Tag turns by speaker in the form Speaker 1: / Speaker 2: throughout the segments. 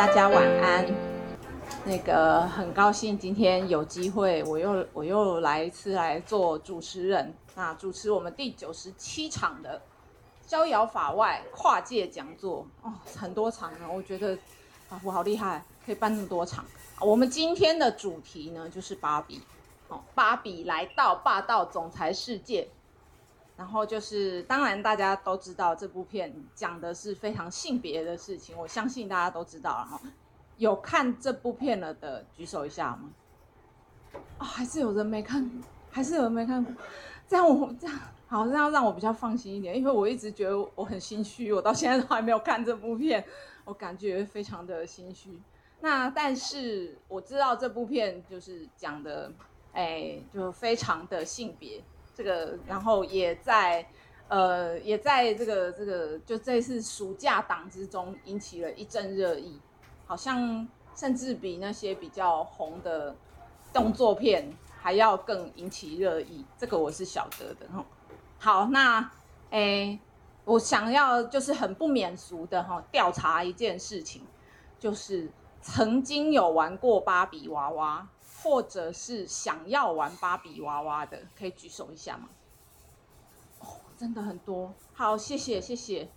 Speaker 1: 大家晚安。那个很高兴今天有机会，我又我又来一次来做主持人，那主持我们第九十七场的逍遥法外跨界讲座哦，很多场呢，我觉得啊我好厉害，可以办那么多场。我们今天的主题呢就是芭比，哦，芭比来到霸道总裁世界。然后就是，当然大家都知道这部片讲的是非常性别的事情，我相信大家都知道了哈。有看这部片了的举手一下吗？哦，还是有人没看，还是有人没看过。这样我这样好，这样让我比较放心一点，因为我一直觉得我很心虚，我到现在都还没有看这部片，我感觉非常的心虚。那但是我知道这部片就是讲的，哎，就非常的性别。这个，然后也在，呃，也在这个这个，就这次暑假档之中引起了一阵热议，好像甚至比那些比较红的动作片还要更引起热议。这个我是晓得的哈。好，那诶，我想要就是很不免俗的哈，调查一件事情，就是曾经有玩过芭比娃娃。或者是想要玩芭比娃娃的，可以举手一下吗？哦，真的很多。好，谢谢谢谢。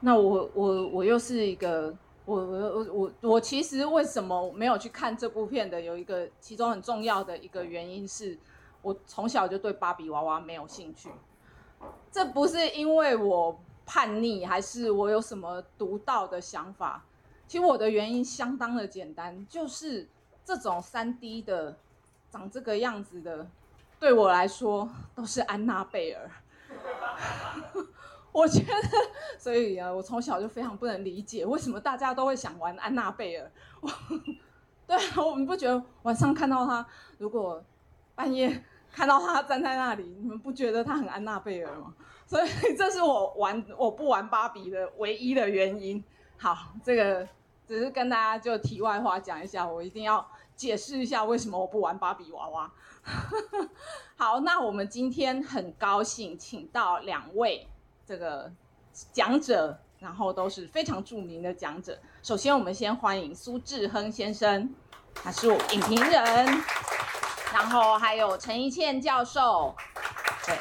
Speaker 1: 那我我我又是一个，我我我我我其实为什么没有去看这部片的？有一个其中很重要的一个原因是，我从小就对芭比娃娃没有兴趣。这不是因为我叛逆，还是我有什么独到的想法？其实我的原因相当的简单，就是。这种三 D 的，长这个样子的，对我来说都是安娜贝尔。我觉得，所以啊，我从小就非常不能理解，为什么大家都会想玩安娜贝尔。对啊，我们不觉得晚上看到他，如果半夜看到他站在那里，你们不觉得他很安娜贝尔吗？所以这是我玩我不玩芭比的唯一的原因。好，这个只是跟大家就题外话讲一下，我一定要。解释一下为什么我不玩芭比娃娃。好，那我们今天很高兴请到两位这个讲者，然后都是非常著名的讲者。首先，我们先欢迎苏志亨先生，他是我影评人，然后还有陈怡倩教授。对，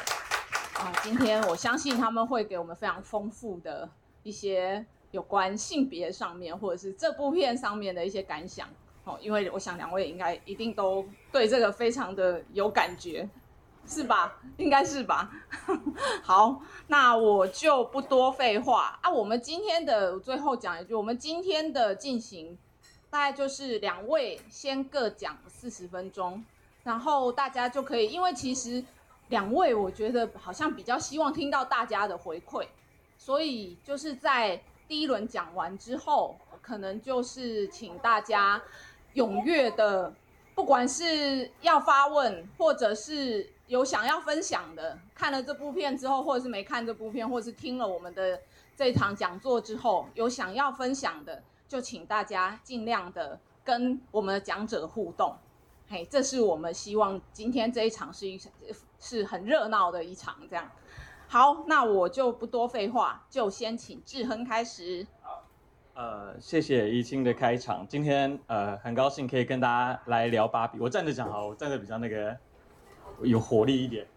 Speaker 1: 啊，今天我相信他们会给我们非常丰富的一些有关性别上面，或者是这部片上面的一些感想。哦因为我想两位应该一定都对这个非常的有感觉，是吧？应该是吧。好，那我就不多废话啊。我们今天的最后讲一句，我们今天的进行大概就是两位先各讲四十分钟，然后大家就可以，因为其实两位我觉得好像比较希望听到大家的回馈，所以就是在第一轮讲完之后，可能就是请大家。踊跃的，不管是要发问，或者是有想要分享的，看了这部片之后，或者是没看这部片，或者是听了我们的这场讲座之后，有想要分享的，就请大家尽量的跟我们的讲者互动。嘿，这是我们希望今天这一场是一场是很热闹的一场。这样，好，那我就不多废话，就先请志亨开始。
Speaker 2: 好呃，谢谢怡清的开场。今天呃，很高兴可以跟大家来聊芭比。我站着讲好，我站着比较那个有活力一点。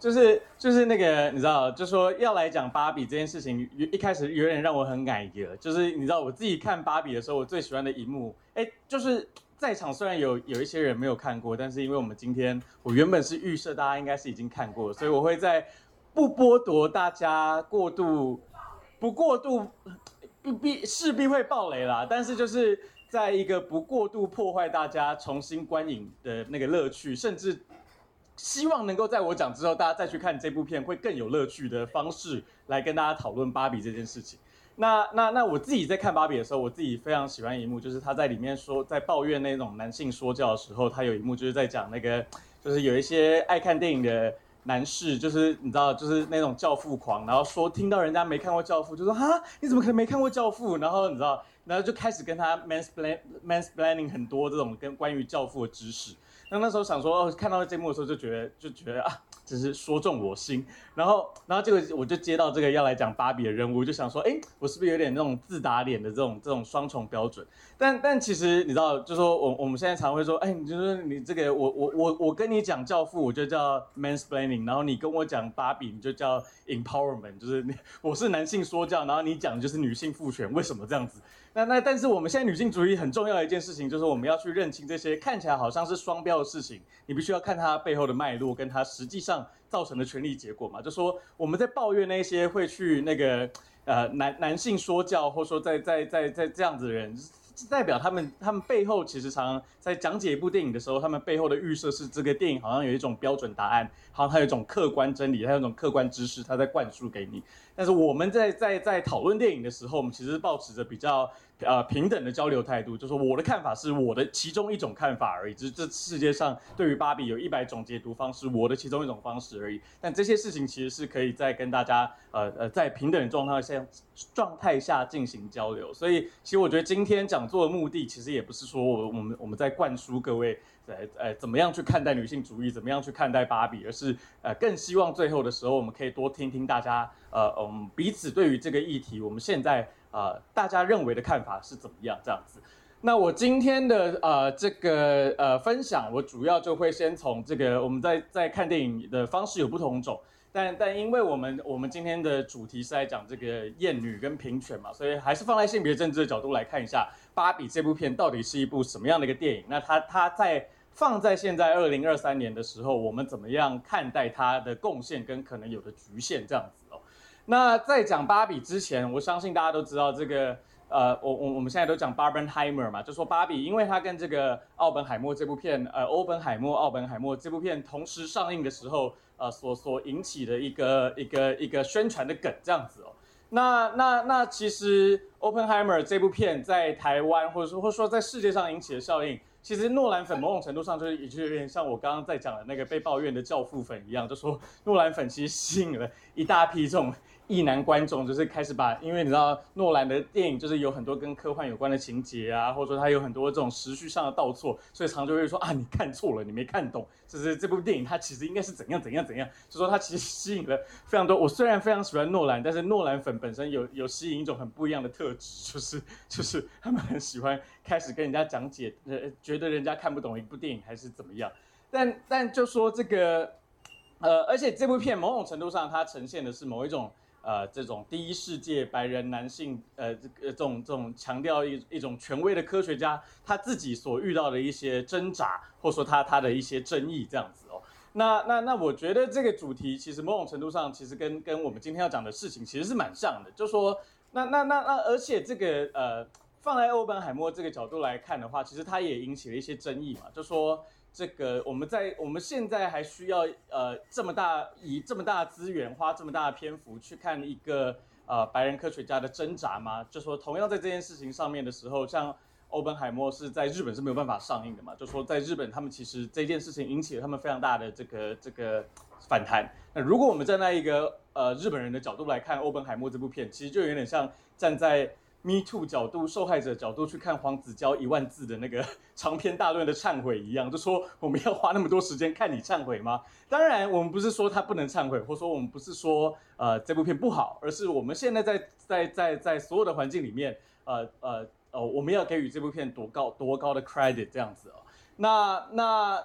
Speaker 2: 就是就是那个，你知道，就说要来讲芭比这件事情，一开始有点让我很感觉。就是你知道，我自己看芭比的时候，我最喜欢的一幕，哎，就是在场虽然有有一些人没有看过，但是因为我们今天，我原本是预设大家应该是已经看过，所以我会在不剥夺大家过度不过度。不必势必会爆雷啦，但是就是在一个不过度破坏大家重新观影的那个乐趣，甚至希望能够在我讲之后，大家再去看这部片会更有乐趣的方式来跟大家讨论芭比这件事情。那那那我自己在看芭比的时候，我自己非常喜欢一幕，就是他在里面说在抱怨那种男性说教的时候，他有一幕就是在讲那个，就是有一些爱看电影的。男士就是你知道，就是那种教父狂，然后说听到人家没看过教父，就说哈，你怎么可能没看过教父？然后你知道，然后就开始跟他 mansplain mansplaining 很多这种跟关于教父的知识。那那时候想说，看到这幕的时候就觉得就觉得啊，只是说中我心，然后，然后这个我就接到这个要来讲芭比的任务，我就想说，哎，我是不是有点那种自打脸的这种这种双重标准？但但其实你知道，就说我我们现在常会说，哎，你就是你这个我我我我跟你讲教父，我就叫 mansplaining，然后你跟我讲芭比，你就叫 empowerment，就是我是男性说教，然后你讲的就是女性父权，为什么这样子？那那但是我们现在女性主义很重要的一件事情，就是我们要去认清这些看起来好像是双标的事情，你必须要看它背后的脉络，跟它实际上造成的权力结果嘛。就说我们在抱怨那些会去那个呃男男性说教，或者说在在在在这样子的人。代表他们，他们背后其实常常在讲解一部电影的时候，他们背后的预设是这个电影好像有一种标准答案，好像它有一种客观真理，它有一种客观知识，它在灌输给你。但是我们在在在讨论电影的时候，我们其实保持着比较呃平等的交流态度，就是我的看法是我的其中一种看法而已。就是这世界上对于芭比有一百种解读方式，我的其中一种方式而已。但这些事情其实是可以在跟大家呃呃在平等的状态下状态下进行交流。所以其实我觉得今天讲座的目的其实也不是说我我们我们在灌输各位。呃，呃，怎么样去看待女性主义？怎么样去看待芭比？而是，呃，更希望最后的时候，我们可以多听听大家，呃，嗯，彼此对于这个议题，我们现在，呃，大家认为的看法是怎么样？这样子。那我今天的，呃，这个，呃，分享，我主要就会先从这个，我们在在看电影的方式有不同种，但但因为我们我们今天的主题是在讲这个厌女跟平权嘛，所以还是放在性别政治的角度来看一下，芭比这部片到底是一部什么样的一个电影？那它它在放在现在二零二三年的时候，我们怎么样看待它的贡献跟可能有的局限这样子？那在讲芭比之前，我相信大家都知道这个呃，我我我们现在都讲 Barbenheimer 嘛，就说芭比，因为它跟这个奥本海默这部片，呃，欧本海默奥本海默这部片同时上映的时候，呃，所所引起的一个一个一个宣传的梗这样子哦。那那那其实 Oppenheimer 这部片在台湾或者说或者说在世界上引起的效应。其实诺兰粉某种程度上就是，也就有点像我刚刚在讲的那个被抱怨的教父粉一样，就说诺兰粉其实吸引了一大批这种。异男观众就是开始把，因为你知道诺兰的电影就是有很多跟科幻有关的情节啊，或者说他有很多这种时序上的倒错，所以常常就会说啊，你看错了，你没看懂，就是这部电影它其实应该是怎样怎样怎样，就说它其实吸引了非常多。我虽然非常喜欢诺兰，但是诺兰粉本身有有吸引一种很不一样的特质，就是就是他们很喜欢开始跟人家讲解，呃，觉得人家看不懂一部电影还是怎么样。但但就说这个，呃，而且这部片某种程度上它呈现的是某一种。呃，这种第一世界白人男性，呃，这个这种这种强调一一种权威的科学家，他自己所遇到的一些挣扎，或者说他他的一些争议，这样子哦。那那那，我觉得这个主题其实某种程度上，其实跟跟我们今天要讲的事情其实是蛮像的。就说，那那那那，而且这个呃，放在欧本海默这个角度来看的话，其实他也引起了一些争议嘛，就说。这个我们在我们现在还需要呃这么大以这么大资源花这么大的篇幅去看一个呃白人科学家的挣扎吗？就说同样在这件事情上面的时候，像欧本海默是在日本是没有办法上映的嘛？就说在日本他们其实这件事情引起了他们非常大的这个这个反弹。那如果我们站在一个呃日本人的角度来看欧本海默这部片，其实就有点像站在。Me Too 角度，受害者角度去看黄子佼一万字的那个 长篇大论的忏悔一样，就说我们要花那么多时间看你忏悔吗？当然，我们不是说他不能忏悔，或者说我们不是说呃这部片不好，而是我们现在在在在在所有的环境里面，呃呃呃，我们要给予这部片多高多高的 credit 这样子哦。那那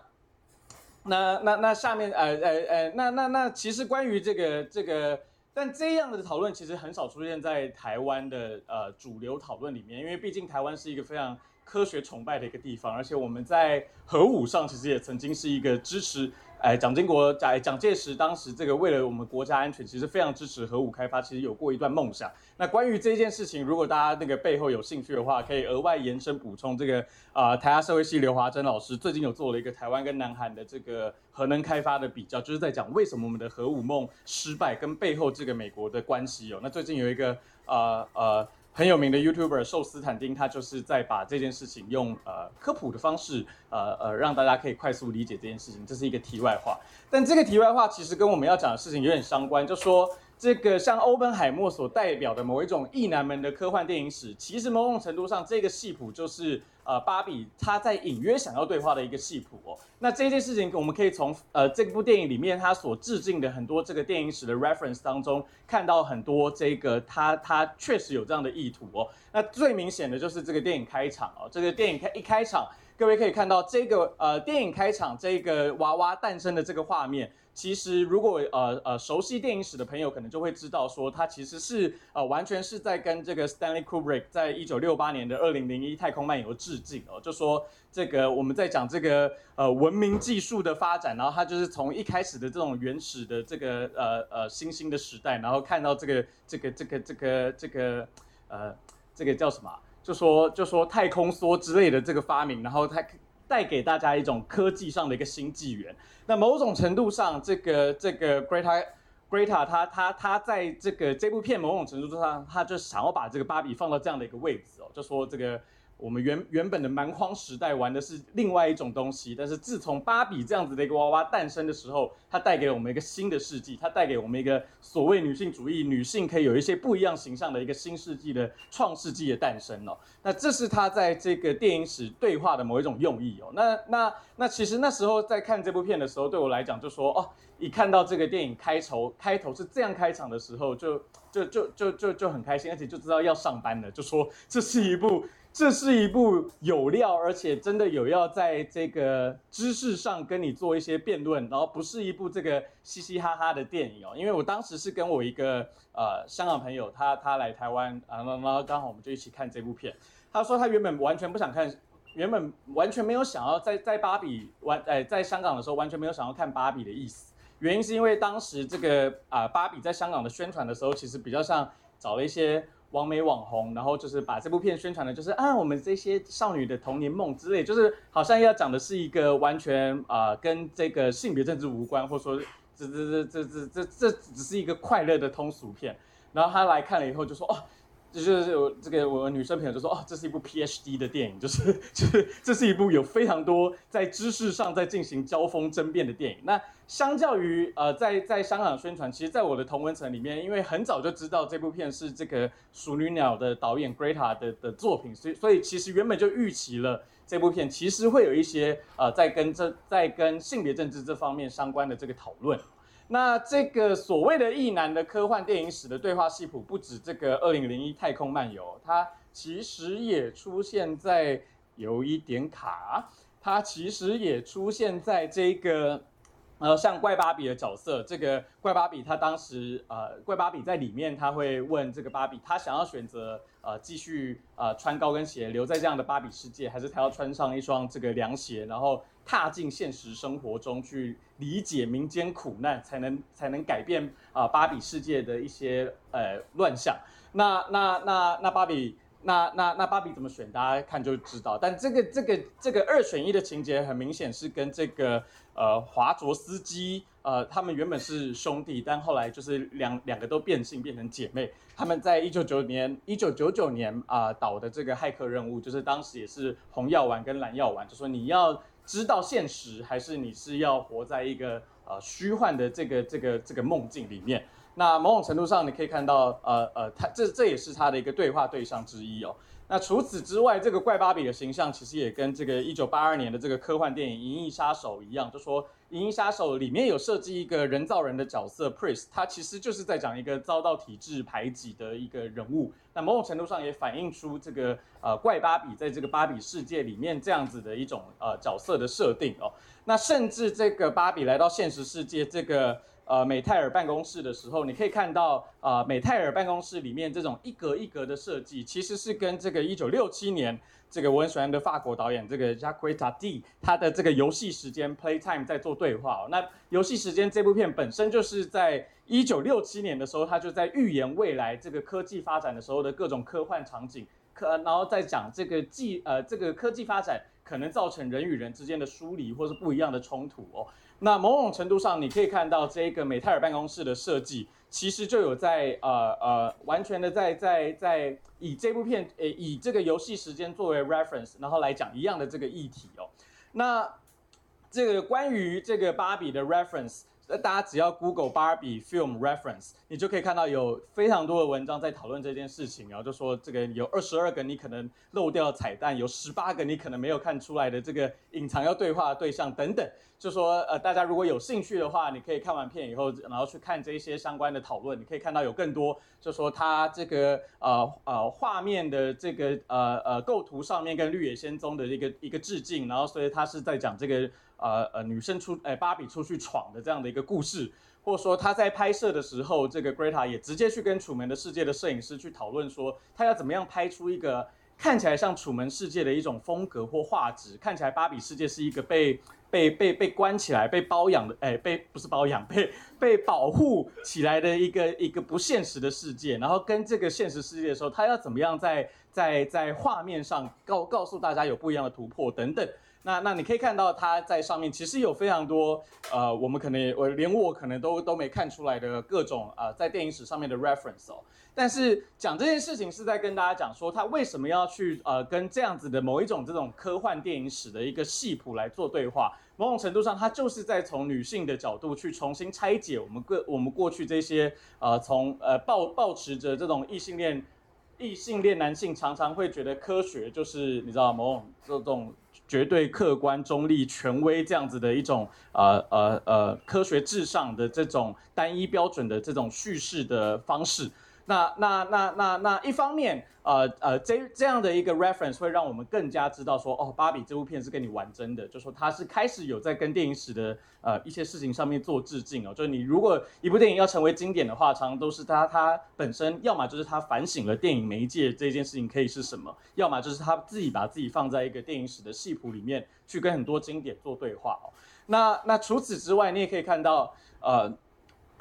Speaker 2: 那那那下面呃呃呃，那那那其实关于这个这个。但这样的讨论其实很少出现在台湾的呃主流讨论里面，因为毕竟台湾是一个非常科学崇拜的一个地方，而且我们在核武上其实也曾经是一个支持。哎，蒋经国在蒋介石当时这个为了我们国家安全，其实非常支持核武开发，其实有过一段梦想。那关于这件事情，如果大家那个背后有兴趣的话，可以额外延伸补充。这个啊、台大社会系刘华珍老师最近有做了一个台湾跟南韩的这个核能开发的比较，就是在讲为什么我们的核武梦失败跟背后这个美国的关系哦。那最近有一个呃呃。呃很有名的 YouTuber 寿斯坦丁，他就是在把这件事情用呃科普的方式，呃呃让大家可以快速理解这件事情。这是一个题外话，但这个题外话其实跟我们要讲的事情有点相关，就说这个像欧本海默所代表的某一种异男们的科幻电影史，其实某种程度上，这个戏谱就是呃芭比她在隐约想要对话的一个戏谱哦。那这件事情我们可以从呃这部电影里面他所致敬的很多这个电影史的 reference 当中看到很多这个他他确实有这样的意图哦。那最明显的就是这个电影开场哦，这个电影开一开场，各位可以看到这个呃电影开场这个娃娃诞生的这个画面。其实，如果呃呃熟悉电影史的朋友，可能就会知道说，它其实是呃完全是在跟这个 Stanley Kubrick 在一九六八年的《二零零一太空漫游》致敬哦。就说这个我们在讲这个呃文明技术的发展，然后它就是从一开始的这种原始的这个呃呃新兴的时代，然后看到这个这个这个这个这个呃这个叫什么？就说就说太空梭之类的这个发明，然后它。带给大家一种科技上的一个新纪元。那某种程度上，这个这个 Greta Greta 他他他在这个这部片某种程度上，他就想要把这个芭比放到这样的一个位置哦，就说这个。我们原原本的蛮荒时代玩的是另外一种东西，但是自从芭比这样子的一个娃娃诞生的时候，它带给了我们一个新的世纪，它带给我们一个所谓女性主义，女性可以有一些不一样形象的一个新世纪的创世纪的诞生哦。那这是他在这个电影史对话的某一种用意哦。那那那其实那时候在看这部片的时候，对我来讲就说哦，一看到这个电影开头开头是这样开场的时候，就就就就就就很开心，而且就知道要上班了，就说这是一部。这是一部有料，而且真的有要在这个知识上跟你做一些辩论，然后不是一部这个嘻嘻哈哈的电影哦。因为我当时是跟我一个呃香港朋友，他他来台湾啊，然后刚好我们就一起看这部片。他说他原本完全不想看，原本完全没有想要在在芭比完哎在香港的时候完全没有想要看芭比的意思。原因是因为当时这个啊、芭比在香港的宣传的时候，其实比较像找了一些。网美网红，然后就是把这部片宣传的，就是啊，我们这些少女的童年梦之类，就是好像要讲的是一个完全啊、跟这个性别政治无关，或者说这这这这这这这只是一个快乐的通俗片。然后他来看了以后就说哦。就是我这个我女生朋友就说哦，这是一部 PhD 的电影，就是 就是这是一部有非常多在知识上在进行交锋争辩的电影。那相较于呃在在香港宣传，其实，在我的同温层里面，因为很早就知道这部片是这个《熟女鸟》的导演 Greta 的的作品，所以所以其实原本就预期了这部片其实会有一些呃在跟这在跟性别政治这方面相关的这个讨论。那这个所谓的异男的科幻电影史的对话系谱，不止这个二零零一太空漫游，它其实也出现在有一点卡，它其实也出现在这个呃像怪芭比的角色，这个怪芭比他当时呃怪芭比在里面他会问这个芭比，他想要选择呃继续呃穿高跟鞋留在这样的芭比世界，还是他要穿上一双这个凉鞋，然后。踏进现实生活中去理解民间苦难，才能才能改变啊、芭比世界的一些呃乱象。那那那那芭比那那那芭比怎么选？大家看就知道。但这个这个这个二选一的情节很明显是跟这个呃华卓斯基呃他们原本是兄弟，但后来就是两两个都变性变成姐妹。他们在一九九年一九九九年啊、呃、导的这个骇客任务，就是当时也是红药丸跟蓝药丸，就说你要。知道现实，还是你是要活在一个呃虚幻的这个这个这个梦境里面？那某种程度上，你可以看到，呃呃，他这这也是他的一个对话对象之一哦。那除此之外，这个怪芭比的形象其实也跟这个一九八二年的这个科幻电影《银翼杀手》一样，就说《银翼杀手》里面有设计一个人造人的角色 Pris，他其实就是在讲一个遭到体制排挤的一个人物。那某种程度上也反映出这个呃怪芭比在这个芭比世界里面这样子的一种呃角色的设定哦。那甚至这个芭比来到现实世界这个。呃，美泰尔办公室的时候，你可以看到，呃，美泰尔办公室里面这种一格一格的设计，其实是跟这个一九六七年这个我很喜欢的法国导演这个 Jacques Tati 他的这个游戏时间 Playtime 在做对话哦。那游戏时间这部片本身就是在一九六七年的时候，他就在预言未来这个科技发展的时候的各种科幻场景，可然后再讲这个技呃这个科技发展可能造成人与人之间的疏离或是不一样的冲突哦。那某种程度上，你可以看到这个美泰尔办公室的设计，其实就有在呃呃完全的在在在以这部片呃以这个游戏时间作为 reference，然后来讲一样的这个议题哦。那这个关于这个芭比的 reference，大家只要 Google Barbie film reference，你就可以看到有非常多的文章在讨论这件事情，然后就说这个有二十二个你可能漏掉的彩蛋，有十八个你可能没有看出来的这个隐藏要对话的对象等等。就说呃，大家如果有兴趣的话，你可以看完片以后，然后去看这些相关的讨论，你可以看到有更多，就说它这个呃呃画面的这个呃呃构图上面跟绿野仙踪的一个一个致敬，然后所以他是在讲这个呃呃女生出哎芭比出去闯的这样的一个故事，或者说他在拍摄的时候，这个 Greta 也直接去跟《楚门的世界》的摄影师去讨论说，他要怎么样拍出一个看起来像《楚门世界》的一种风格或画质，看起来芭比世界是一个被。被被被关起来，被包养的，哎，被不是包养，被被保护起来的一个一个不现实的世界，然后跟这个现实世界的时候，他要怎么样在在在画面上告告诉大家有不一样的突破等等。那那你可以看到他在上面其实有非常多呃，我们可能我连我可能都都没看出来的各种啊、呃，在电影史上面的 reference 哦。但是讲这件事情是在跟大家讲说，他为什么要去呃跟这样子的某一种这种科幻电影史的一个系谱来做对话。某种程度上，他就是在从女性的角度去重新拆解我们过我们过去这些呃从呃抱抱持着这种异性恋异性恋男性常常会觉得科学就是你知道某种这种。绝对客观、中立、权威这样子的一种呃呃呃科学至上的这种单一标准的这种叙事的方式。那那那那那一方面，呃呃，这这样的一个 reference 会让我们更加知道说，哦，芭比这部片是跟你玩真的，就说它是开始有在跟电影史的呃一些事情上面做致敬哦。就是你如果一部电影要成为经典的话，常常都是它它本身，要么就是它反省了电影媒介这件事情可以是什么，要么就是它自己把自己放在一个电影史的戏谱里面去跟很多经典做对话哦。那那除此之外，你也可以看到呃。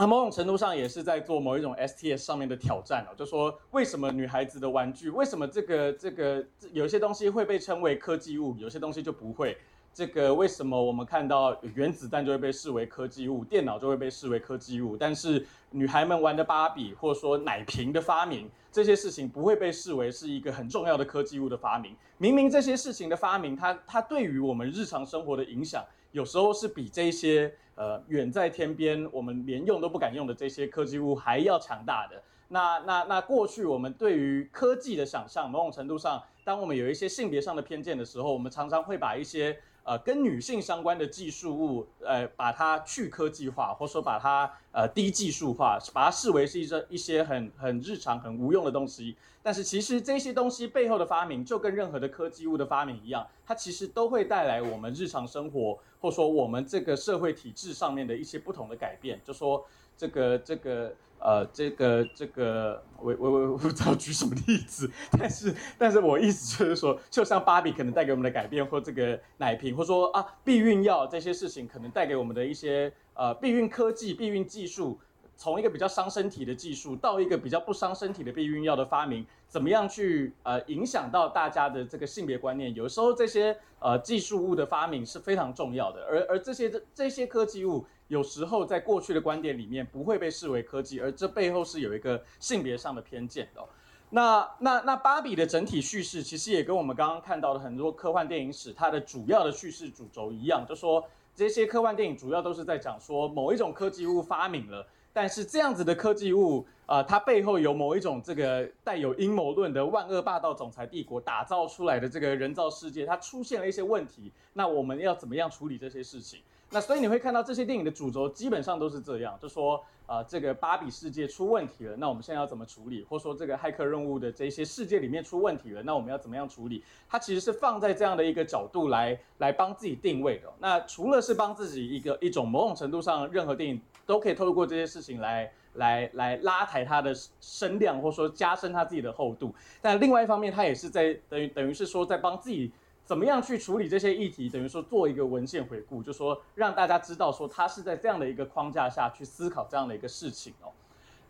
Speaker 2: 那某种程度上也是在做某一种 STS 上面的挑战哦，就说为什么女孩子的玩具，为什么这个这个有些东西会被称为科技物，有些东西就不会？这个为什么我们看到原子弹就会被视为科技物，电脑就会被视为科技物，但是女孩们玩的芭比或者说奶瓶的发明，这些事情不会被视为是一个很重要的科技物的发明？明明这些事情的发明，它它对于我们日常生活的影响，有时候是比这些。呃，远在天边，我们连用都不敢用的这些科技物还要强大的。那那那过去我们对于科技的想象，某种程度上，当我们有一些性别上的偏见的时候，我们常常会把一些。呃，跟女性相关的技术物，呃，把它去科技化，或者说把它呃低技术化，把它视为是一些一些很很日常、很无用的东西。但是其实这些东西背后的发明，就跟任何的科技物的发明一样，它其实都会带来我们日常生活，或者说我们这个社会体制上面的一些不同的改变。就说这个这个。呃，这个这个，我我我我不知道举什么例子，但是但是我意思就是说，就像芭比可能带给我们的改变，或这个奶瓶，或说啊避孕药这些事情，可能带给我们的一些呃避孕科技、避孕技术，从一个比较伤身体的技术到一个比较不伤身体的避孕药的发明，怎么样去呃影响到大家的这个性别观念？有时候这些呃技术物的发明是非常重要的，而而这些这这些科技物。有时候在过去的观点里面不会被视为科技，而这背后是有一个性别上的偏见的。那那那芭比的整体叙事其实也跟我们刚刚看到的很多科幻电影史它的主要的叙事主轴一样，就说这些科幻电影主要都是在讲说某一种科技物发明了，但是这样子的科技物啊，它背后有某一种这个带有阴谋论的万恶霸道总裁帝国打造出来的这个人造世界，它出现了一些问题，那我们要怎么样处理这些事情？那所以你会看到这些电影的主轴基本上都是这样，就说啊、呃，这个芭比世界出问题了，那我们现在要怎么处理？或者说这个骇客任务的这些世界里面出问题了，那我们要怎么样处理？它其实是放在这样的一个角度来来帮自己定位的。那除了是帮自己一个一种某种程度上，任何电影都可以透过这些事情来来来拉抬它的声量，或者说加深它自己的厚度。但另外一方面，它也是在等于等于是说在帮自己。怎么样去处理这些议题？等于说做一个文献回顾，就说让大家知道说他是在这样的一个框架下去思考这样的一个事情哦。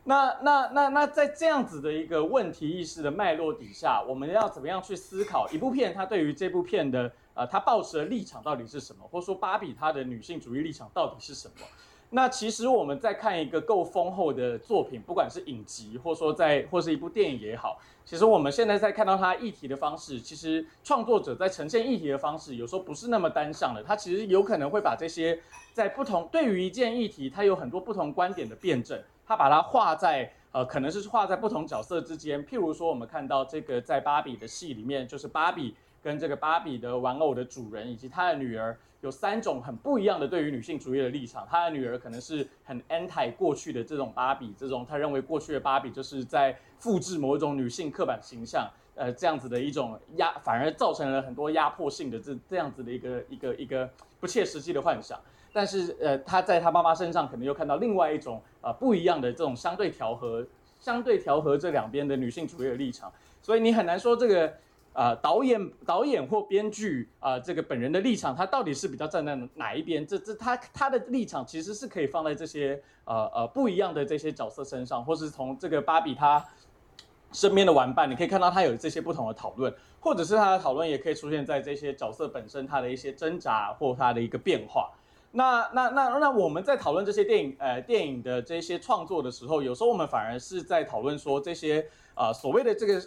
Speaker 2: 那那那那在这样子的一个问题意识的脉络底下，我们要怎么样去思考一部片？它对于这部片的呃，它抱持的立场到底是什么？或者说芭比它的女性主义立场到底是什么？那其实我们在看一个够丰厚的作品，不管是影集，或说在或是一部电影也好，其实我们现在在看到它议题的方式，其实创作者在呈现议题的方式，有时候不是那么单向的。他其实有可能会把这些在不同对于一件议题，它有很多不同观点的辩证，他把它画在呃，可能是画在不同角色之间。譬如说，我们看到这个在芭比的戏里面，就是芭比跟这个芭比的玩偶的主人以及他的女儿。有三种很不一样的对于女性主义的立场。他的女儿可能是很 anti 过去的这种芭比，这种他认为过去的芭比就是在复制某一种女性刻板形象，呃，这样子的一种压，反而造成了很多压迫性的这这样子的一个一个一个不切实际的幻想。但是呃，他在他妈妈身上可能又看到另外一种呃不一样的这种相对调和、相对调和这两边的女性主义的立场。所以你很难说这个。啊、呃，导演、导演或编剧啊、呃，这个本人的立场，他到底是比较站在哪一边？这、这他他的立场其实是可以放在这些呃呃不一样的这些角色身上，或是从这个芭比他身边的玩伴，你可以看到他有这些不同的讨论，或者是他的讨论也可以出现在这些角色本身他的一些挣扎或他的一个变化。那那那那我们在讨论这些电影呃电影的这些创作的时候，有时候我们反而是在讨论说这些啊、呃、所谓的这个。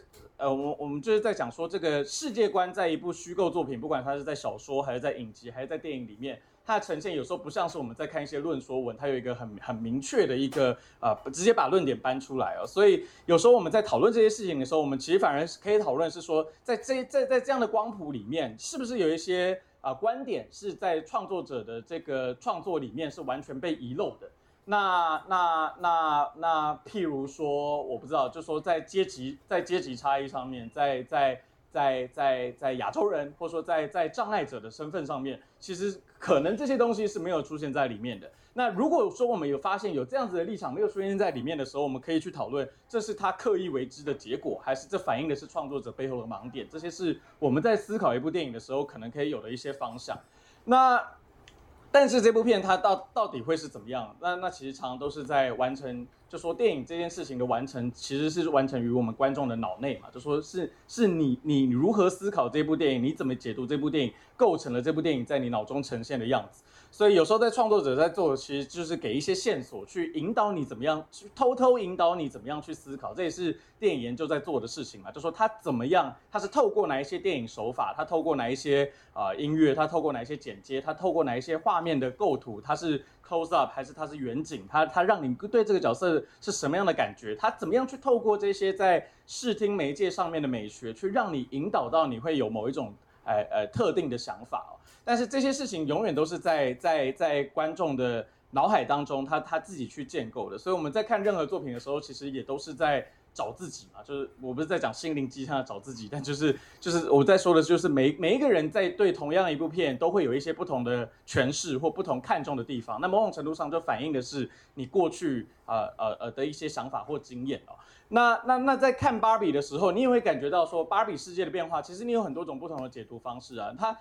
Speaker 2: 呃，我我们就是在讲说，这个世界观在一部虚构作品，不管它是在小说，还是在影集，还是在电影里面，它的呈现有时候不像是我们在看一些论说文，它有一个很很明确的一个呃，直接把论点搬出来哦。所以有时候我们在讨论这些事情的时候，我们其实反而是可以讨论是说，在这在在这样的光谱里面，是不是有一些啊、观点是在创作者的这个创作里面是完全被遗漏的。那那那那，譬如说，我不知道，就说在阶级在阶级差异上面，在在在在在亚洲人，或者说在在障碍者的身份上面，其实可能这些东西是没有出现在里面的。那如果说我们有发现有这样子的立场没有出现在里面的时候，我们可以去讨论，这是他刻意为之的结果，还是这反映的是创作者背后的盲点？这些是我们在思考一部电影的时候可能可以有的一些方向。那。但是这部片它到到底会是怎么样？那那其实常常都是在完成，就说电影这件事情的完成，其实是完成于我们观众的脑内嘛。就说是是你你如何思考这部电影，你怎么解读这部电影，构成了这部电影在你脑中呈现的样子。所以有时候在创作者在做的，其实就是给一些线索，去引导你怎么样，去偷偷引导你怎么样去思考。这也是电影研究在做的事情嘛。就说他怎么样，他是透过哪一些电影手法，他透过哪一些啊、音乐，他透过哪一些剪接，他透过哪一些画面的构图，他是 close up 还是他是远景，他他让你对这个角色是什么样的感觉？他怎么样去透过这些在视听媒介上面的美学，去让你引导到你会有某一种呃呃特定的想法。但是这些事情永远都是在在在观众的脑海当中，他他自己去建构的。所以我们在看任何作品的时候，其实也都是在找自己嘛。就是我不是在讲心灵鸡汤的找自己，但就是 就是我在说的，就是每每一个人在对同样一部片，都会有一些不同的诠释或不同看重的地方。那某种程度上就反映的是你过去呃呃呃的一些想法或经验哦。那那那在看芭比的时候，你也会感觉到说，芭比世界的变化，其实你有很多种不同的解读方式啊。它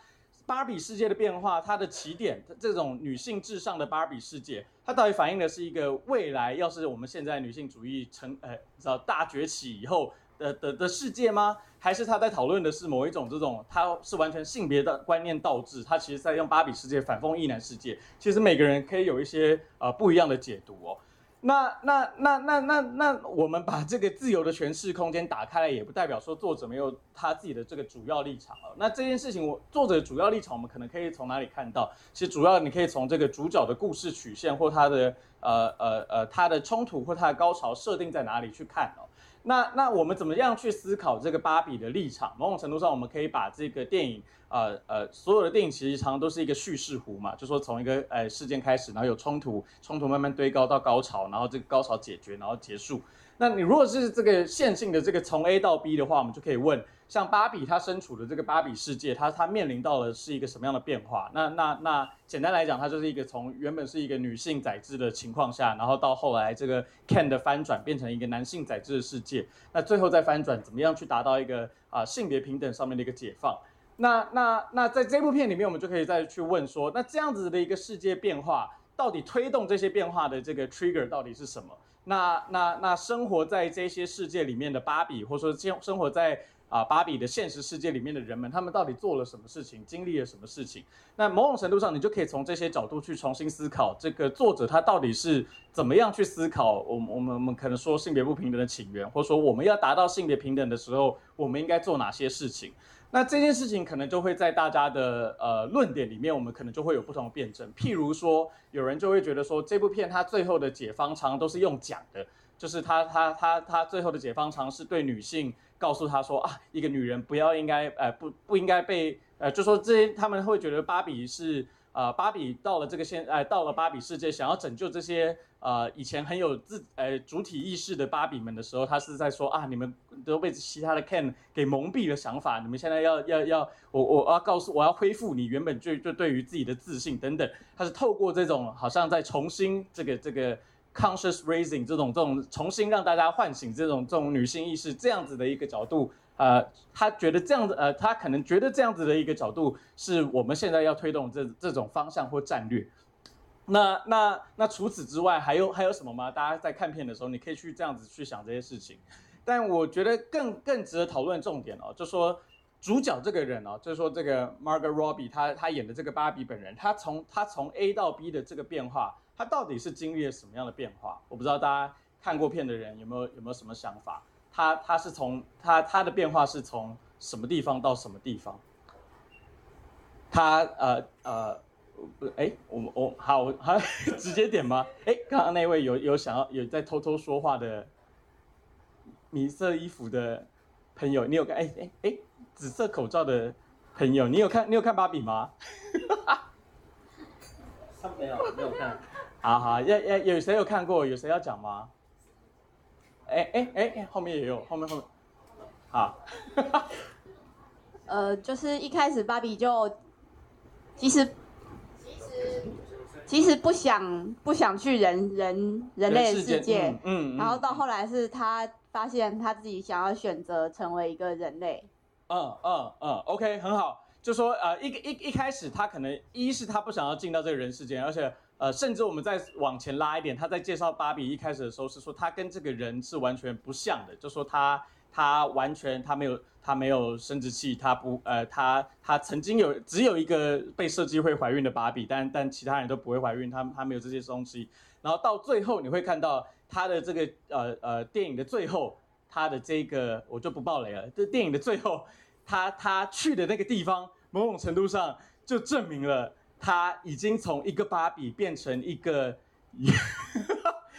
Speaker 2: 芭比世界的变化，它的起点，这种女性至上的芭比世界，它到底反映的是一个未来，要是我们现在女性主义成呃，大崛起以后的的的世界吗？还是他在讨论的是某一种这种，它是完全性别的观念倒置，他其实在用芭比世界反讽异男世界。其实每个人可以有一些呃不一样的解读哦。那那那那那那，我们把这个自由的诠释空间打开来，也不代表说作者没有他自己的这个主要立场了。那这件事情，我作者主要立场，我们可能可以从哪里看到？其实主要你可以从这个主角的故事曲线，或他的呃呃呃他的冲突或他的高潮设定在哪里去看哦。那那我们怎么样去思考这个芭比的立场？某种程度上，我们可以把这个电影，呃呃，所有的电影其实常常都是一个叙事弧嘛，就说从一个呃事件开始，然后有冲突，冲突慢慢堆高到高潮，然后这个高潮解决，然后结束。那你如果是这个线性的这个从 A 到 B 的话，我们就可以问。像芭比，她身处的这个芭比世界，她她面临到的是一个什么样的变化？那那那简单来讲，它就是一个从原本是一个女性宰制的情况下，然后到后来这个 Ken 的翻转，变成一个男性宰制的世界。那最后再翻转，怎么样去达到一个啊、性别平等上面的一个解放？那那那在这部片里面，我们就可以再去问说，那这样子的一个世界变化，到底推动这些变化的这个 trigger 到底是什么？那那那生活在这些世界里面的芭比，或者说生生活在啊芭比的现实世界里面的人们，他们到底做了什么事情，经历了什么事情。那某种程度上，你就可以从这些角度去重新思考，这个作者他到底是怎么样去思考我们我们我们可能说性别不平等的起源，或者说我们要达到性别平等的时候，我们应该做哪些事情。那这件事情可能就会在大家的呃论点里面，我们可能就会有不同的辩证。譬如说，有人就会觉得说，这部片它最后的解方常都是用讲的，就是他他他他最后的解方常是对女性告诉他说啊，一个女人不要应该呃不不应该被呃就说这些他们会觉得芭比是。呃，芭比到了这个现，呃，到了芭比世界，想要拯救这些呃以前很有自呃主体意识的芭比们的时候，他是在说啊，你们都被其他的 Ken 给蒙蔽了想法，你们现在要要要，我我要告诉我要恢复你原本就就对于自己的自信等等，他是透过这种好像在重新这个这个 conscious raising 这种这种重新让大家唤醒这种这种女性意识这样子的一个角度。呃，他觉得这样子，呃，他可能觉得这样子的一个角度是我们现在要推动这这种方向或战略。那那那除此之外，还有还有什么吗？大家在看片的时候，你可以去这样子去想这些事情。但我觉得更更值得讨论重点哦，就说主角这个人哦，就说这个 Margot Robbie 他他演的这个芭比本人，他从他从 A 到 B 的这个变化，他到底是经历了什么样的变化？我不知道大家看过片的人有没有有没有什么想法？他他是从他他的变化是从什么地方到什么地方？他呃呃不哎我我好好 直接点吗？哎刚刚那位有有想要有在偷偷说话的米色衣服的朋友，你有看哎哎哎紫色口罩的朋友，你有看你有看芭比吗？他没有没有看，好好要要有谁有看过？有谁要讲吗？哎哎哎，后面也有，后面后面，好，
Speaker 3: 呃，就是一开始芭比就，其实，其实，其实不想不想去人人人类的世界，嗯，嗯，然后到后来是他发现他自己想要选择成为一个人类，
Speaker 2: 嗯嗯嗯，OK，很好，就说呃一个一一开始他可能一是他不想要进到这个人世间，而且。呃，甚至我们再往前拉一点，他在介绍芭比一开始的时候是说，他跟这个人是完全不像的，就说他他完全他没有他没有生殖器，他不呃他他曾经有只有一个被设计会怀孕的芭比，但但其他人都不会怀孕，他他没有这些东西。然后到最后你会看到他的这个呃呃电影的最后，他的这个我就不爆雷了，这电影的最后，他他去的那个地方，某种程度上就证明了。他已经从一个芭比变成一个，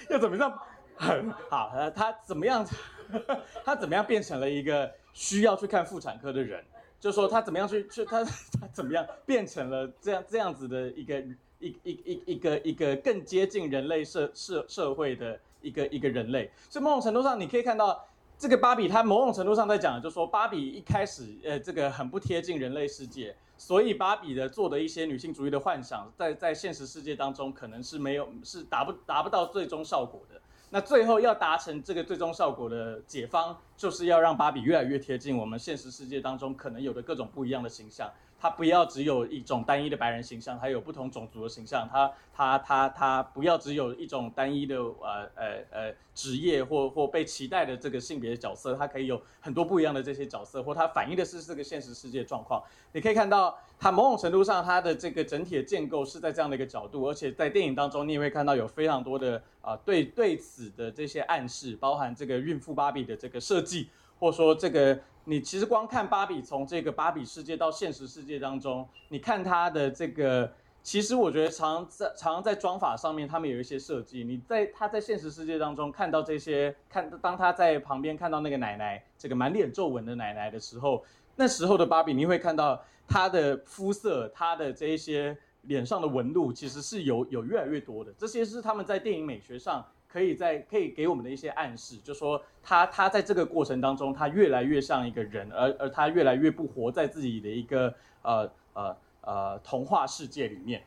Speaker 2: 要怎么样？很好，呃，他怎么样？他怎么样变成了一个需要去看妇产科的人？就说他怎么样去去他他怎么样变成了这样这样子的一个一一一一个一个更接近人类社社社会的一个一个人类？所以某种程度上，你可以看到这个芭比，他某种程度上在讲，就说芭比一开始呃这个很不贴近人类世界。所以芭比的做的一些女性主义的幻想，在在现实世界当中可能是没有是达不达不到最终效果的。那最后要达成这个最终效果的解方，就是要让芭比越来越贴近我们现实世界当中可能有的各种不一样的形象。它不要只有一种单一的白人形象，还有不同种族的形象。它它它它不要只有一种单一的呃呃呃职业或或被期待的这个性别的角色，它可以有很多不一样的这些角色，或它反映的是这个现实世界状况。你可以看到，它某种程度上它的这个整体的建构是在这样的一个角度，而且在电影当中你也会看到有非常多的啊、对对此的这些暗示，包含这个孕妇芭比的这个设计。或说，这个你其实光看芭比从这个芭比世界到现实世界当中，你看它的这个，其实我觉得常在常常在妆法上面，他们有一些设计。你在他在现实世界当中看到这些，看当他在旁边看到那个奶奶，这个满脸皱纹的奶奶的时候，那时候的芭比，你会看到她的肤色，她的这一些脸上的纹路，其实是有有越来越多的。这些是他们在电影美学上。可以在可以给我们的一些暗示，就说他他在这个过程当中，他越来越像一个人，而而他越来越不活在自己的一个呃呃呃童话世界里面。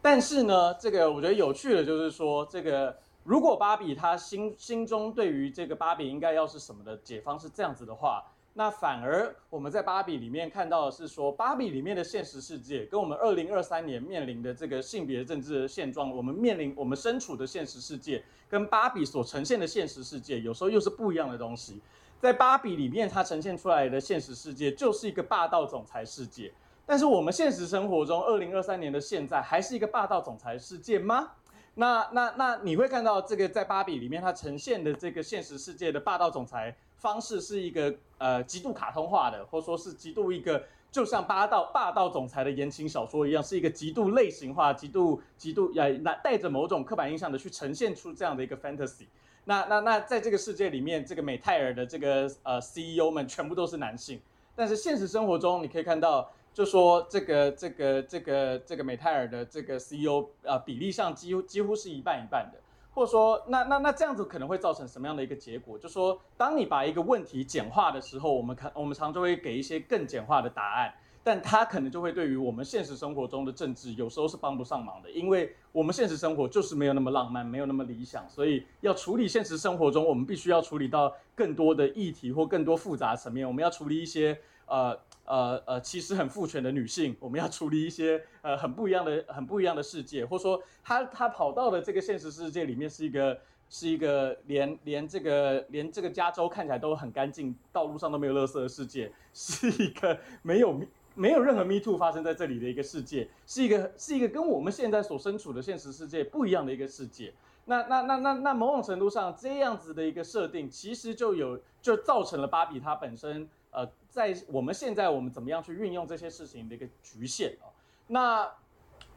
Speaker 2: 但是呢，这个我觉得有趣的，就是说这个如果芭比他心心中对于这个芭比应该要是什么的解方是这样子的话。那反而我们在芭比里面看到的是说，芭比里面的现实世界跟我们二零二三年面临的这个性别政治的现状，我们面临我们身处的现实世界跟芭比所呈现的现实世界，有时候又是不一样的东西。在芭比里面，它呈现出来的现实世界就是一个霸道总裁世界。但是我们现实生活中，二零二三年的现在，还是一个霸道总裁世界吗？那那那你会看到这个在芭比里面，它呈现的这个现实世界的霸道总裁方式是一个呃极度卡通化的，或说是极度一个就像霸道霸道总裁的言情小说一样，是一个极度类型化、极度极度呃带着某种刻板印象的去呈现出这样的一个 fantasy。那那那在这个世界里面，这个美泰尔的这个呃 CEO 们全部都是男性，但是现实生活中你可以看到。就说这个这个这个这个美泰尔的这个 CEO 啊，比例上几乎几乎是一半一半的，或者说那那那这样子可能会造成什么样的一个结果？就说当你把一个问题简化的时候，我们看我们常就会给一些更简化的答案，但它可能就会对于我们现实生活中的政治有时候是帮不上忙的，因为我们现实生活就是没有那么浪漫，没有那么理想，所以要处理现实生活中，我们必须要处理到更多的议题或更多复杂层面，我们要处理一些呃。呃呃，其实很父权的女性，我们要处理一些呃很不一样的、很不一样的世界，或者说她她跑到的这个现实世界里面是一个是一个连连这个连这个加州看起来都很干净，道路上都没有垃圾的世界，是一个没有没有任何 Me Too 发生在这里的一个世界，是一个是一个跟我们现在所身处的现实世界不一样的一个世界。那那那那那某种程度上，这样子的一个设定，其实就有就造成了芭比它本身。呃，在我们现在，我们怎么样去运用这些事情的一个局限哦？那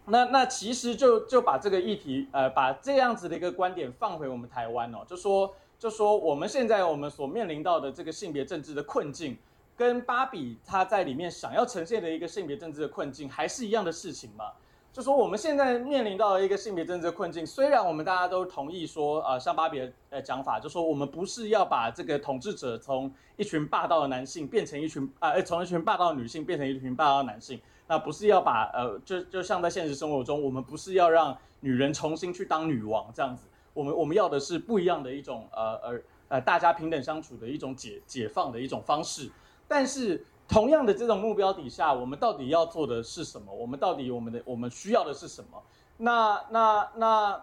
Speaker 2: 那那其实就就把这个议题，呃，把这样子的一个观点放回我们台湾哦，就说就说我们现在我们所面临到的这个性别政治的困境，跟芭比他在里面想要呈现的一个性别政治的困境，还是一样的事情吗？就说我们现在面临到一个性别政治困境，虽然我们大家都同意说，呃，像芭比的呃讲法，就说我们不是要把这个统治者从一群霸道的男性变成一群，呃，从一群霸道的女性变成一群霸道的男性，那不是要把呃，就就像在现实生活中，我们不是要让女人重新去当女王这样子，我们我们要的是不一样的一种呃呃呃大家平等相处的一种解解放的一种方式，但是。同样的这种目标底下，我们到底要做的是什么？我们到底我们的我们需要的是什么？那那那，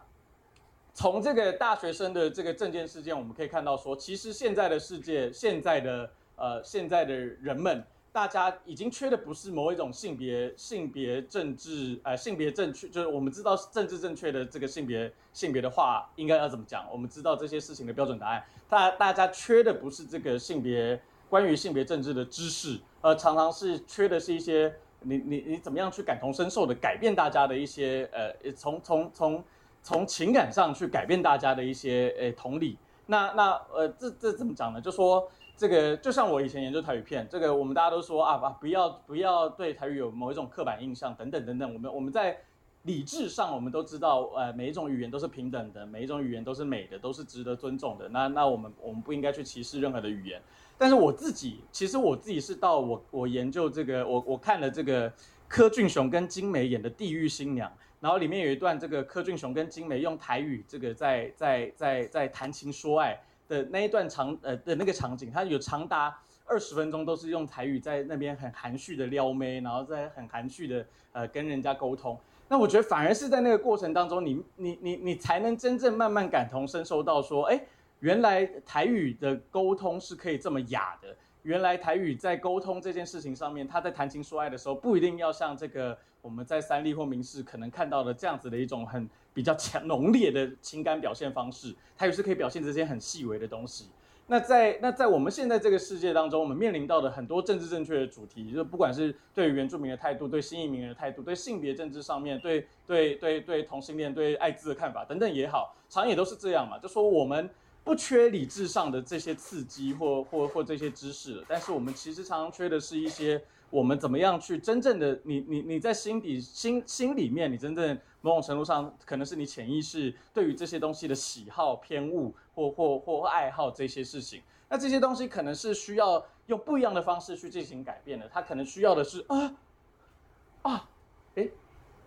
Speaker 2: 从这个大学生的这个证件事件，我们可以看到说，其实现在的世界，现在的呃现在的人们，大家已经缺的不是某一种性别性别政治呃性别正确，就是我们知道政治正确的这个性别性别的话应该要怎么讲，我们知道这些事情的标准答案。大大家缺的不是这个性别。关于性别政治的知识，呃，常常是缺的是一些你你你怎么样去感同身受的改变大家的一些呃，从从从从情感上去改变大家的一些呃同理。那那呃，这这怎么讲呢？就说这个就像我以前研究台语片，这个我们大家都说啊啊，不要不要对台语有某一种刻板印象等等等等。我们我们在理智上我们都知道，呃，每一种语言都是平等的，每一种语言都是美的，都是值得尊重的。那那我们我们不应该去歧视任何的语言。但是我自己，其实我自己是到我我研究这个，我我看了这个柯俊雄跟金梅演的《地狱新娘》，然后里面有一段这个柯俊雄跟金梅用台语这个在在在在谈情说爱的那一段场呃的那个场景，它有长达二十分钟都是用台语在那边很含蓄的撩妹，然后在很含蓄的呃跟人家沟通。那我觉得反而是在那个过程当中，你你你你才能真正慢慢感同身受到说，哎。原来台语的沟通是可以这么雅的。原来台语在沟通这件事情上面，他在谈情说爱的时候，不一定要像这个我们在三立或民视可能看到的这样子的一种很比较强浓烈的情感表现方式。台语是可以表现这些很细微的东西。那在那在我们现在这个世界当中，我们面临到的很多政治正确的主题，就是不管是对于原住民的态度、对新移民的态度、对性别政治上面、对对对对同性恋、对艾滋的看法等等也好，常也都是这样嘛，就说我们。不缺理智上的这些刺激或或或这些知识，但是我们其实常常缺的是一些我们怎么样去真正的你你你在心底心心里面，你真正某种程度上可能是你潜意识对于这些东西的喜好偏误或或或爱好这些事情，那这些东西可能是需要用不一样的方式去进行改变的，它可能需要的是啊啊，诶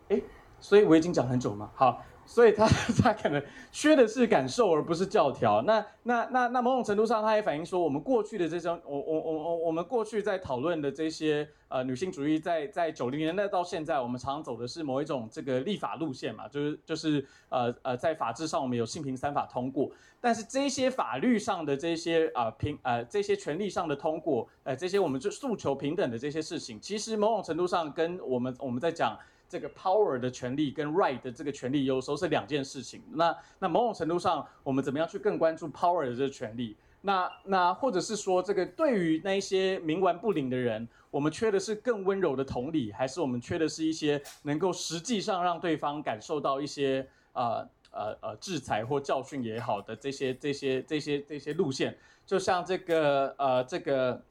Speaker 2: 诶，所以我已经讲很久了吗？好。所以他 他可能缺的是感受，而不是教条。那那那那某种程度上，他也反映说，我们过去的这种，我我我我我们过去在讨论的这些呃女性主义在，在九零年代到现在，我们常走的是某一种这个立法路线嘛，就是就是呃呃在法制上我们有性平三法通过，但是这些法律上的这些啊、平呃这些权利上的通过，呃这些我们就诉求平等的这些事情，其实某种程度上跟我们我们在讲。这个 power 的权利跟 right 的这个权利有时候是两件事情。那那某种程度上，我们怎么样去更关注 power 的这个权利？那那或者是说，这个对于那一些冥顽不灵的人，我们缺的是更温柔的同理，还是我们缺的是一些能够实际上让对方感受到一些呃呃呃制裁或教训也好的这些这些这些这些路线？就像这个呃这个。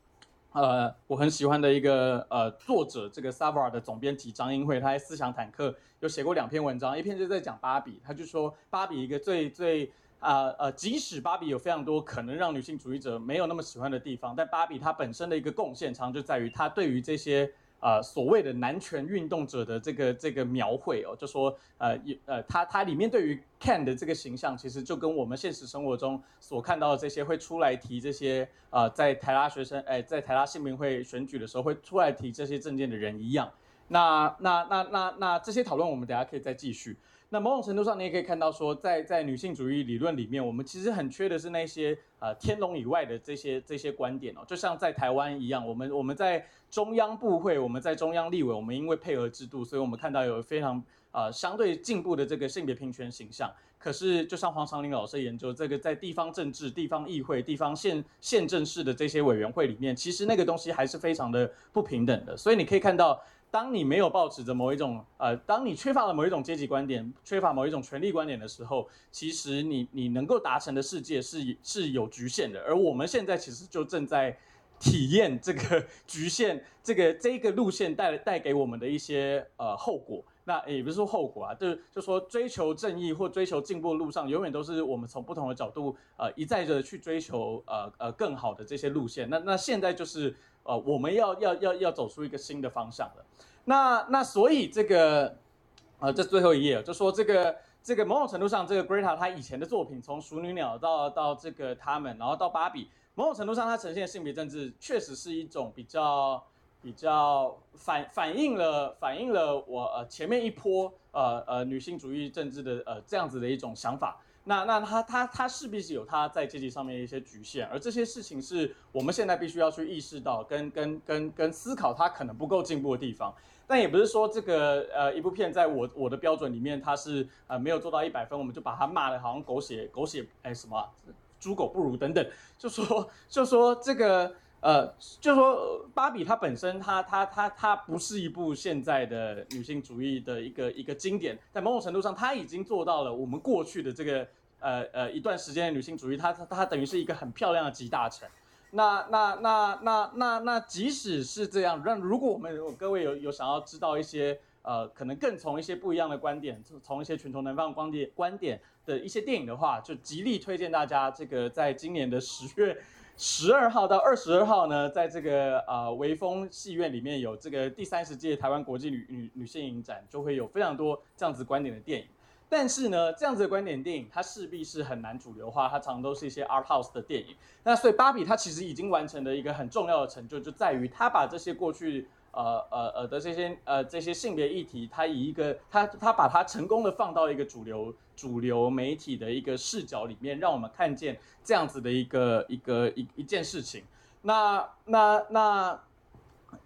Speaker 2: 呃，我很喜欢的一个呃作者，这个 Savar 的总编辑张英慧，他在思想坦克有写过两篇文章，一篇就在讲芭比，他就说芭比一个最最啊呃，呃，即使芭比有非常多可能让女性主义者没有那么喜欢的地方，但芭比她本身的一个贡献，常常就在于她对于这些。呃，所谓的男权运动者的这个这个描绘哦，就说呃，呃，他他里面对于 Ken 的这个形象，其实就跟我们现实生活中所看到的这些会出来提这些呃，在台拉学生哎，在台大性平会选举的时候会出来提这些证件的人一样。那那那那那这些讨论，我们等下可以再继续。那某种程度上，你也可以看到说，在在女性主义理论里面，我们其实很缺的是那些呃天龙以外的这些这些观点哦，就像在台湾一样，我们我们在中央部会，我们在中央立委，我们因为配合制度，所以我们看到有非常呃相对进步的这个性别平权形象。可是，就像黄长林老师研究这个，在地方政治、地方议会、地方县县政市的这些委员会里面，其实那个东西还是非常的不平等的。所以你可以看到。当你没有抱持着某一种呃，当你缺乏了某一种阶级观点，缺乏某一种权力观点的时候，其实你你能够达成的世界是是有局限的。而我们现在其实就正在体验这个局限，这个这个路线带带给我们的一些呃后果。那也不是说后果啊，就是就说追求正义或追求进步的路上，永远都是我们从不同的角度呃一再的去追求呃呃更好的这些路线。那那现在就是。呃，我们要要要要走出一个新的方向了。那那所以这个，呃，这最后一页就说这个这个某种程度上，这个 Greta 她以前的作品，从熟女鸟到到这个他们，然后到芭比，某种程度上它呈现性别政治，确实是一种比较比较反反映了反映了我呃前面一波呃呃女性主义政治的呃这样子的一种想法。那那他他他势必是有他在阶级上面的一些局限，而这些事情是我们现在必须要去意识到跟跟跟跟思考他可能不够进步的地方。但也不是说这个呃一部片在我我的标准里面它是呃没有做到一百分，我们就把它骂的好像狗血狗血哎什么猪狗不如等等，就说就说这个。呃，就说芭比它本身它，它它它不是一部现在的女性主义的一个一个经典，在某种程度上，它已经做到了我们过去的这个呃呃一段时间的女性主义，它它它等于是一个很漂亮的集大成。那那那那那那即使是这样，让如果我们各位有有想要知道一些呃可能更从一些不一样的观点，从一些全球南方观点观点的一些电影的话，就极力推荐大家这个在今年的十月。十二号到二十二号呢，在这个呃微风戏院里面有这个第三十届台湾国际女女女性影展，就会有非常多这样子观点的电影。但是呢，这样子的观点电影，它势必是很难主流化，它常都是一些 art house 的电影。那所以芭比它其实已经完成的一个很重要的成就，就在于它把这些过去。呃呃呃的这些呃这些性别议题，他以一个他他把它成功的放到一个主流主流媒体的一个视角里面，让我们看见这样子的一个一个一一件事情。那那那，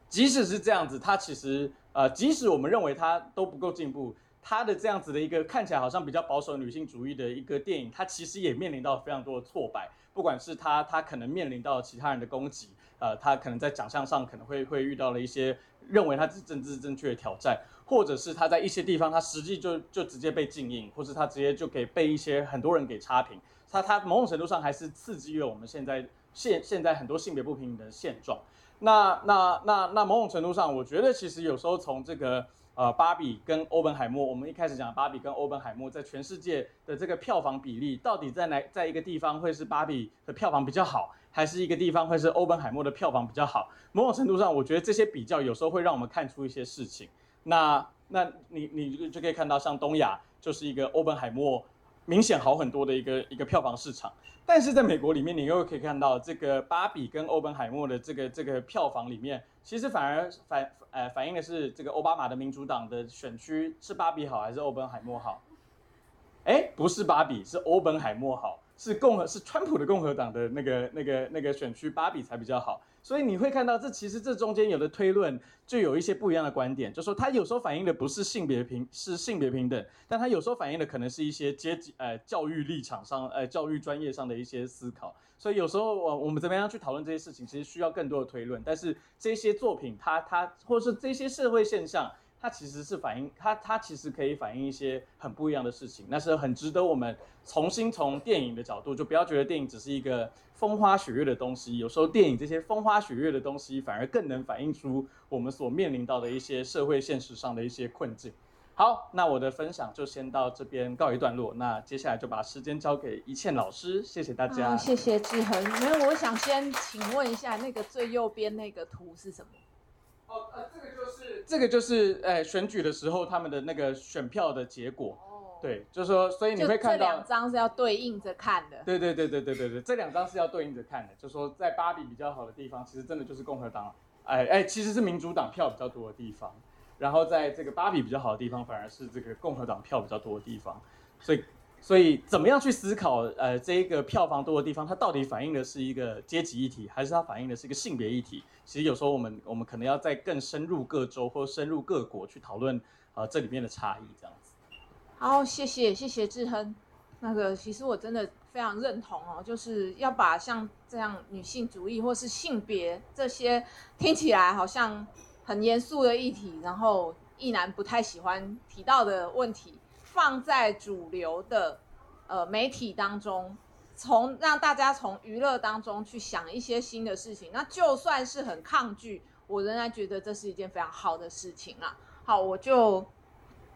Speaker 2: 即使是这样子，他其实呃即使我们认为他都不够进步，他的这样子的一个看起来好像比较保守女性主义的一个电影，他其实也面临到非常多的挫败，不管是他他可能面临到其他人的攻击。呃，他可能在奖项上可能会会遇到了一些认为他是政治正确的挑战，或者是他在一些地方他实际就就直接被禁映，或是他直接就给被一些很多人给差评。他他某种程度上还是刺激了我们现在现现在很多性别不平等的现状。那那那那某种程度上，我觉得其实有时候从这个。呃，芭比跟欧本海默，我们一开始讲芭比跟欧本海默在全世界的这个票房比例，到底在哪，在一个地方会是芭比的票房比较好，还是一个地方会是欧本海默的票房比较好？某种程度上，我觉得这些比较有时候会让我们看出一些事情。那，那你你就可以看到，像东亚就是一个欧本海默明显好很多的一个一个票房市场。但是在美国里面，你又可以看到这个芭比跟欧本海默的这个这个票房里面，其实反而反呃反映的是这个奥巴马的民主党的选区是芭比好还是欧本海默好？哎，不是芭比，是欧本海默好，是共和是川普的共和党的那个那个那个选区，芭比才比较好。所以你会看到，这其实这中间有的推论就有一些不一样的观点，就说它有时候反映的不是性别平是性别平等，但它有时候反映的可能是一些阶级呃教育立场上呃教育专业上的一些思考。所以有时候我我们怎么样去讨论这些事情，其实需要更多的推论。但是这些作品它它或是这些社会现象，它其实是反映它它其实可以反映一些很不一样的事情，那是很值得我们重新从电影的角度，就不要觉得电影只是一个。风花雪月的东西，有时候电影这些风花雪月的东西，反而更能反映出我们所面临到的一些社会现实上的一些困境。好，那我的分享就先到这边告一段落。那接下来就把时间交给一倩老师，谢谢大家。
Speaker 1: 谢谢志恒。没有，我想先请问一下，那个最右边那个图是什么？
Speaker 2: 哦，呃，这个就是这个就是，呃，选举的时候他们的那个选票的结果。对，就是说，所以你会看到这两
Speaker 1: 张是要对应着看的。
Speaker 2: 对对对对对对对，这两张是要对应着看的。就是说，在巴比比较好的地方，其实真的就是共和党，哎哎，其实是民主党票比较多的地方。然后在这个巴比比较好的地方，反而是这个共和党票比较多的地方。所以，所以怎么样去思考，呃，这一个票房多的地方，它到底反映的是一个阶级议题，还是它反映的是一个性别议题？其实有时候我们我们可能要再更深入各州或深入各国去讨论，呃，这里面的差异这样子。
Speaker 1: 好，谢谢谢谢志亨。那个其实我真的非常认同哦，就是要把像这样女性主义或是性别这些听起来好像很严肃的议题，然后异男不太喜欢提到的问题，放在主流的呃媒体当中，从让大家从娱乐当中去想一些新的事情。那就算是很抗拒，我仍然觉得这是一件非常好的事情啊。好，我就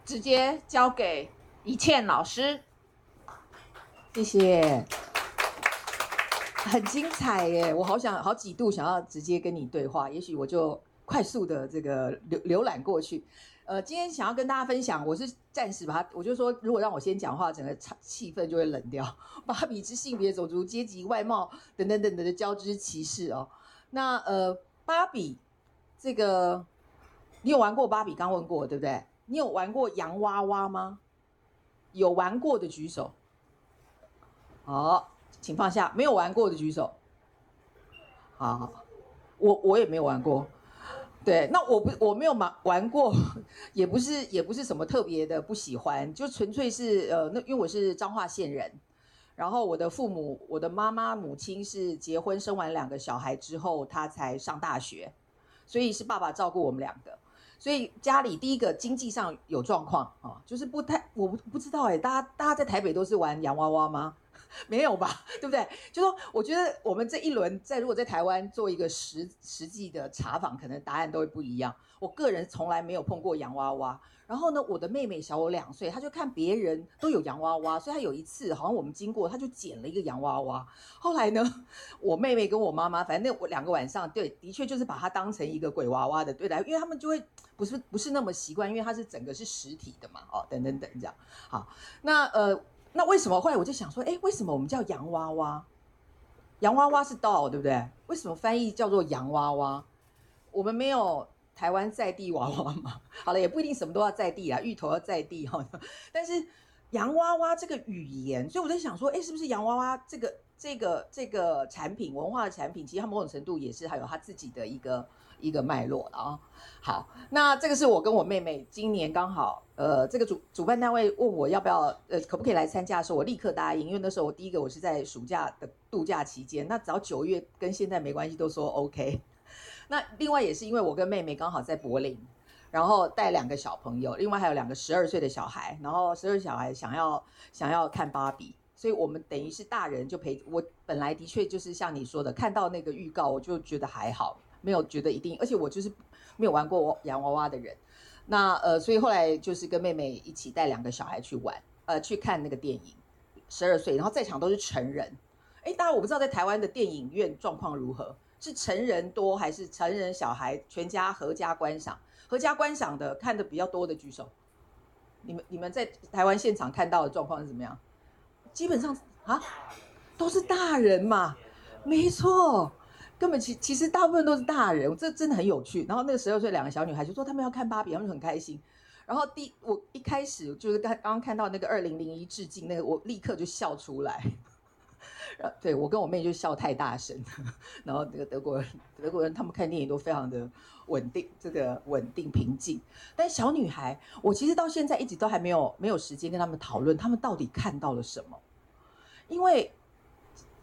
Speaker 1: 直接交给。宜倩老师，
Speaker 4: 谢谢，很精彩耶！我好想好几度想要直接跟你对话，也许我就快速的这个浏浏览过去。呃，今天想要跟大家分享，我是暂时把它，我就说如果让我先讲话，整个气氛就会冷掉。芭比之性别、种族、阶级、外貌等等等等的交织歧视哦。那呃，芭比这个，你有玩过芭比？刚问过对不对？你有玩过洋娃娃吗？有玩过的举手，好，请放下。没有玩过的举手，好，我我也没有玩过。对，那我不我没有玩 玩过，也不是也不是什么特别的不喜欢，就纯粹是呃，那因为我是彰化县人，然后我的父母，我的妈妈母亲是结婚生完两个小孩之后，她才上大学，所以是爸爸照顾我们两个。所以家里第一个经济上有状况啊，就是不太，我不不知道哎，大家大家在台北都是玩洋娃娃吗？没有吧，对不对？就说我觉得我们这一轮在如果在台湾做一个实实际的查访，可能答案都会不一样。我个人从来没有碰过洋娃娃。然后呢，我的妹妹小我两岁，她就看别人都有洋娃娃，所以她有一次好像我们经过，她就捡了一个洋娃娃。后来呢，我妹妹跟我妈妈，反正我两个晚上，对，的确就是把它当成一个鬼娃娃的对待，因为他们就会不是不是那么习惯，因为它是整个是实体的嘛，哦，等等等这样。好，那呃，那为什么后来我就想说，哎，为什么我们叫洋娃娃？洋娃娃是 doll，对不对？为什么翻译叫做洋娃娃？我们没有。台湾在地娃娃嘛，好了，也不一定什么都要在地啊，芋头要在地哈。但是洋娃娃这个语言，所以我在想说，哎，是不是洋娃娃这个这个这个产品文化的产品，其实它某种程度也是还有它自己的一个一个脉络了啊。好，那这个是我跟我妹妹今年刚好，呃，这个主主办单位问我要不要，呃，可不可以来参加的时候，我立刻答应，因为那时候我第一个我是在暑假的度假期间，那只要九月跟现在没关系，都说 OK。那另外也是因为我跟妹妹刚好在柏林，然后带两个小朋友，另外还有两个十二岁的小孩，然后十二岁小孩想要想要看芭比，所以我们等于是大人就陪我。本来的确就是像你说的，看到那个预告我就觉得还好，没有觉得一定，而且我就是没有玩过洋娃娃的人。那呃，所以后来就是跟妹妹一起带两个小孩去玩，呃，去看那个电影，十二岁，然后在场都是成人。哎，当然我不知道在台湾的电影院状况如何。是成人多还是成人小孩全家合家观赏？合家观赏的看的比较多的举手。你们你们在台湾现场看到的状况是怎么样？基本上啊，都是大人嘛，没错，根本其其实大部分都是大人，这真的很有趣。然后那个十二岁两个小女孩就说他们要看芭比，他们很开心。然后第我一开始就是刚刚看到那个二零零一致敬那个，我立刻就笑出来。对，我跟我妹就笑太大声，然后那个德国人德国人他们看电影都非常的稳定，这个稳定平静。但小女孩，我其实到现在一直都还没有没有时间跟他们讨论，他们到底看到了什么？因为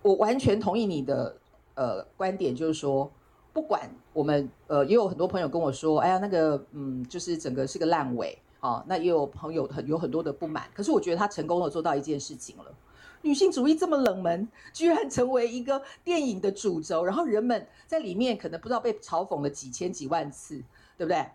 Speaker 4: 我完全同意你的呃观点，就是说，不管我们呃，也有很多朋友跟我说，哎呀，那个嗯，就是整个是个烂尾啊。那也有朋友很有很多的不满，可是我觉得他成功的做到一件事情了。女性主义这么冷门，居然成为一个电影的主轴，然后人们在里面可能不知道被嘲讽了几千几万次，对不对？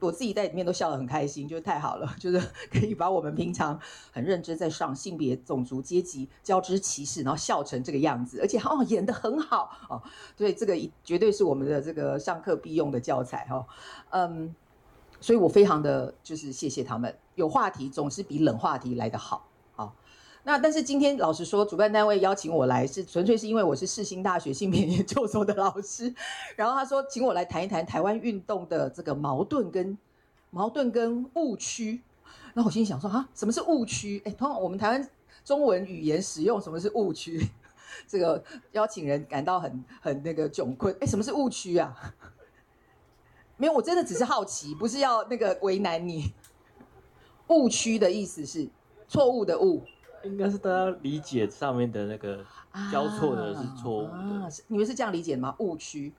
Speaker 4: 我自己在里面都笑得很开心，就是太好了，就是可以把我们平常很认真在上性别、种族、阶级交织歧视，然后笑成这个样子，而且哦演得很好哦，所以这个绝对是我们的这个上课必用的教材哈、哦，嗯，所以我非常的就是谢谢他们，有话题总是比冷话题来得好。那但是今天老实说，主办单位邀请我来是 纯粹是因为我是世新大学性别研究所的老师，然后他说请我来谈一谈台湾运动的这个矛盾跟矛盾跟误区。那我心里想说啊，什么是误区？哎，通常我们台湾中文语言使用什么是误区？这个邀请人感到很很那个窘困。哎，什么是误区啊？没有，我真的只是好奇，不是要那个为难你。误区的意思是错误的误。
Speaker 5: 应该是大家理解上面的那个交错的是错误的。
Speaker 4: 啊啊，你们是这样理解的吗？误区，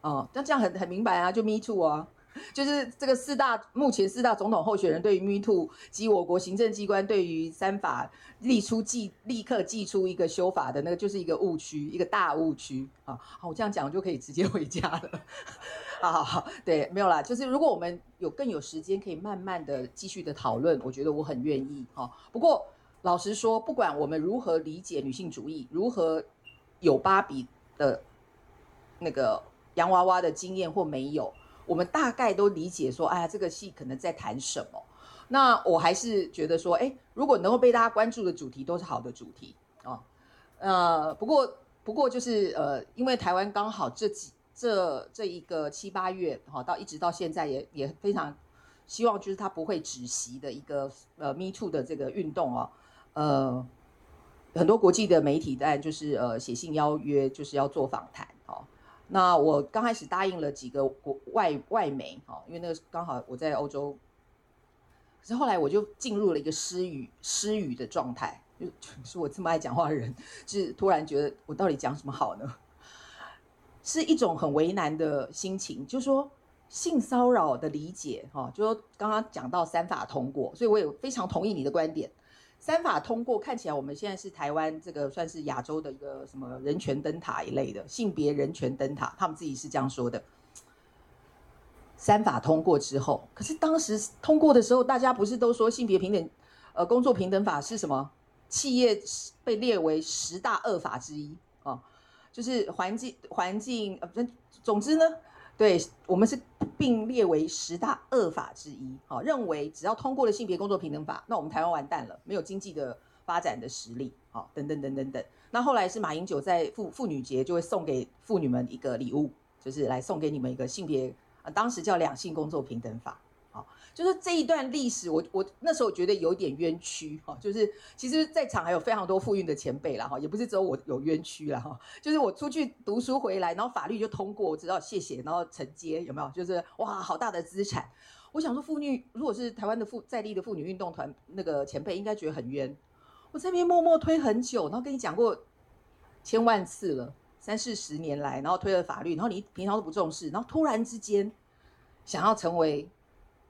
Speaker 4: 哦，那这样很很明白啊，就 Me Too 啊，就是这个四大目前四大总统候选人对于 Me Too 及我国行政机关对于三法立出即立刻寄出一个修法的那个，就是一个误区，一个大误区啊。好，我这样讲就可以直接回家了。好好好，对，没有啦，就是如果我们有更有时间，可以慢慢的继续的讨论，我觉得我很愿意哈。不过。老实说，不管我们如何理解女性主义，如何有芭比的那个洋娃娃的经验或没有，我们大概都理解说，哎呀，这个戏可能在谈什么。那我还是觉得说，哎，如果能够被大家关注的主题都是好的主题啊。呃，不过不过就是呃，因为台湾刚好这几这这一个七八月哈，到一直到现在也也非常希望，就是它不会止息的一个呃 Me Too 的这个运动哦。呃，很多国际的媒体但就是呃写信邀约，就是要做访谈哦。那我刚开始答应了几个国外外媒哦，因为那个刚好我在欧洲，可是后来我就进入了一个失语失语的状态，就是我这么爱讲话的人，是突然觉得我到底讲什么好呢？是一种很为难的心情，就是说性骚扰的理解哈，就说刚刚讲到三法通过，所以我也非常同意你的观点。三法通过，看起来我们现在是台湾这个算是亚洲的一个什么人权灯塔一类的性别人权灯塔，他们自己是这样说的。三法通过之后，可是当时通过的时候，大家不是都说性别平等，呃，工作平等法是什么？企业被列为十大恶法之一啊，哦，就是环境环境呃，总之呢。对，我们是并列为十大恶法之一，好，认为只要通过了性别工作平等法，那我们台湾完蛋了，没有经济的发展的实力，好，等等等等等。那后来是马英九在妇妇女节就会送给妇女们一个礼物，就是来送给你们一个性别，呃，当时叫两性工作平等法。就是这一段历史，我我那时候觉得有点冤屈哈，就是其实在场还有非常多妇运的前辈啦哈，也不是只有我有冤屈啦哈，就是我出去读书回来，然后法律就通过，我知道谢谢，然后承接有没有？就是哇，好大的资产。我想说妇女如果是台湾的妇在地的妇女运动团那个前辈，应该觉得很冤。我这边默默推很久，然后跟你讲过千万次了，三四十年来，然后推了法律，然后你平常都不重视，然后突然之间想要成为。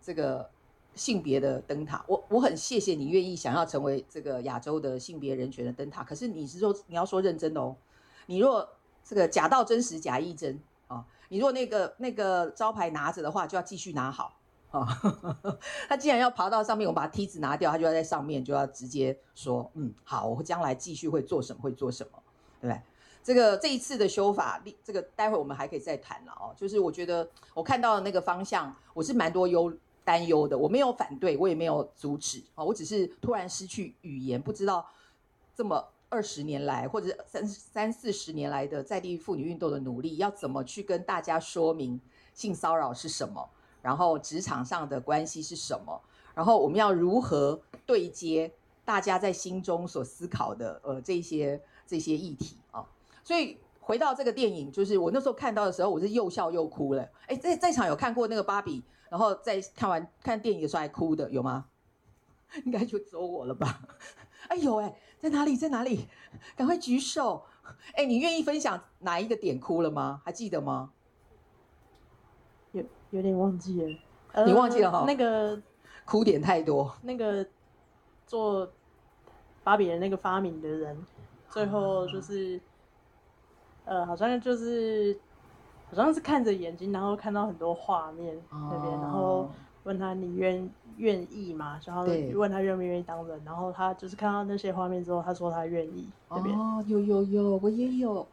Speaker 4: 这个性别的灯塔，我我很谢谢你愿意想要成为这个亚洲的性别人权的灯塔。可是你是说你要说认真的哦，你若这个假道真实假亦真啊，你若那个那个招牌拿着的话，就要继续拿好啊。他既然要爬到上面，我把梯子拿掉，他就要在上面就要直接说嗯好，我将来继续会做什么会做什么，对不对？这个这一次的修法，这个待会我们还可以再谈了哦。就是我觉得我看到的那个方向，我是蛮多优。担忧的。我没有反对，我也没有阻止啊，我只是突然失去语言，不知道这么二十年来或者三三四十年来的在地妇女运动的努力，要怎么去跟大家说明性骚扰是什么，然后职场上的关系是什么，然后我们要如何对接大家在心中所思考的呃这些这些议题啊，所以。回到这个电影，就是我那时候看到的时候，我是又笑又哭了。哎，在在场有看过那个芭比，然后在看完看电影的时候还哭的，有吗？应该就只有我了吧？哎呦，哎，在哪里？在哪里？赶快举手！哎，你愿意分享哪一个点哭了吗？还记得吗？
Speaker 6: 有有点忘记了。
Speaker 4: 你忘记了哈？
Speaker 6: 那个
Speaker 4: 哭点太多。
Speaker 6: 那个做芭比的那个发明的人，最后就是。呃，好像就是，好像是看着眼睛，然后看到很多画面那边，哦、然后问他你愿愿意吗？然后问他愿不愿意当人，然后他就是看到那些画面之后，他说他愿意。那边
Speaker 4: 哦，有有有，我也有。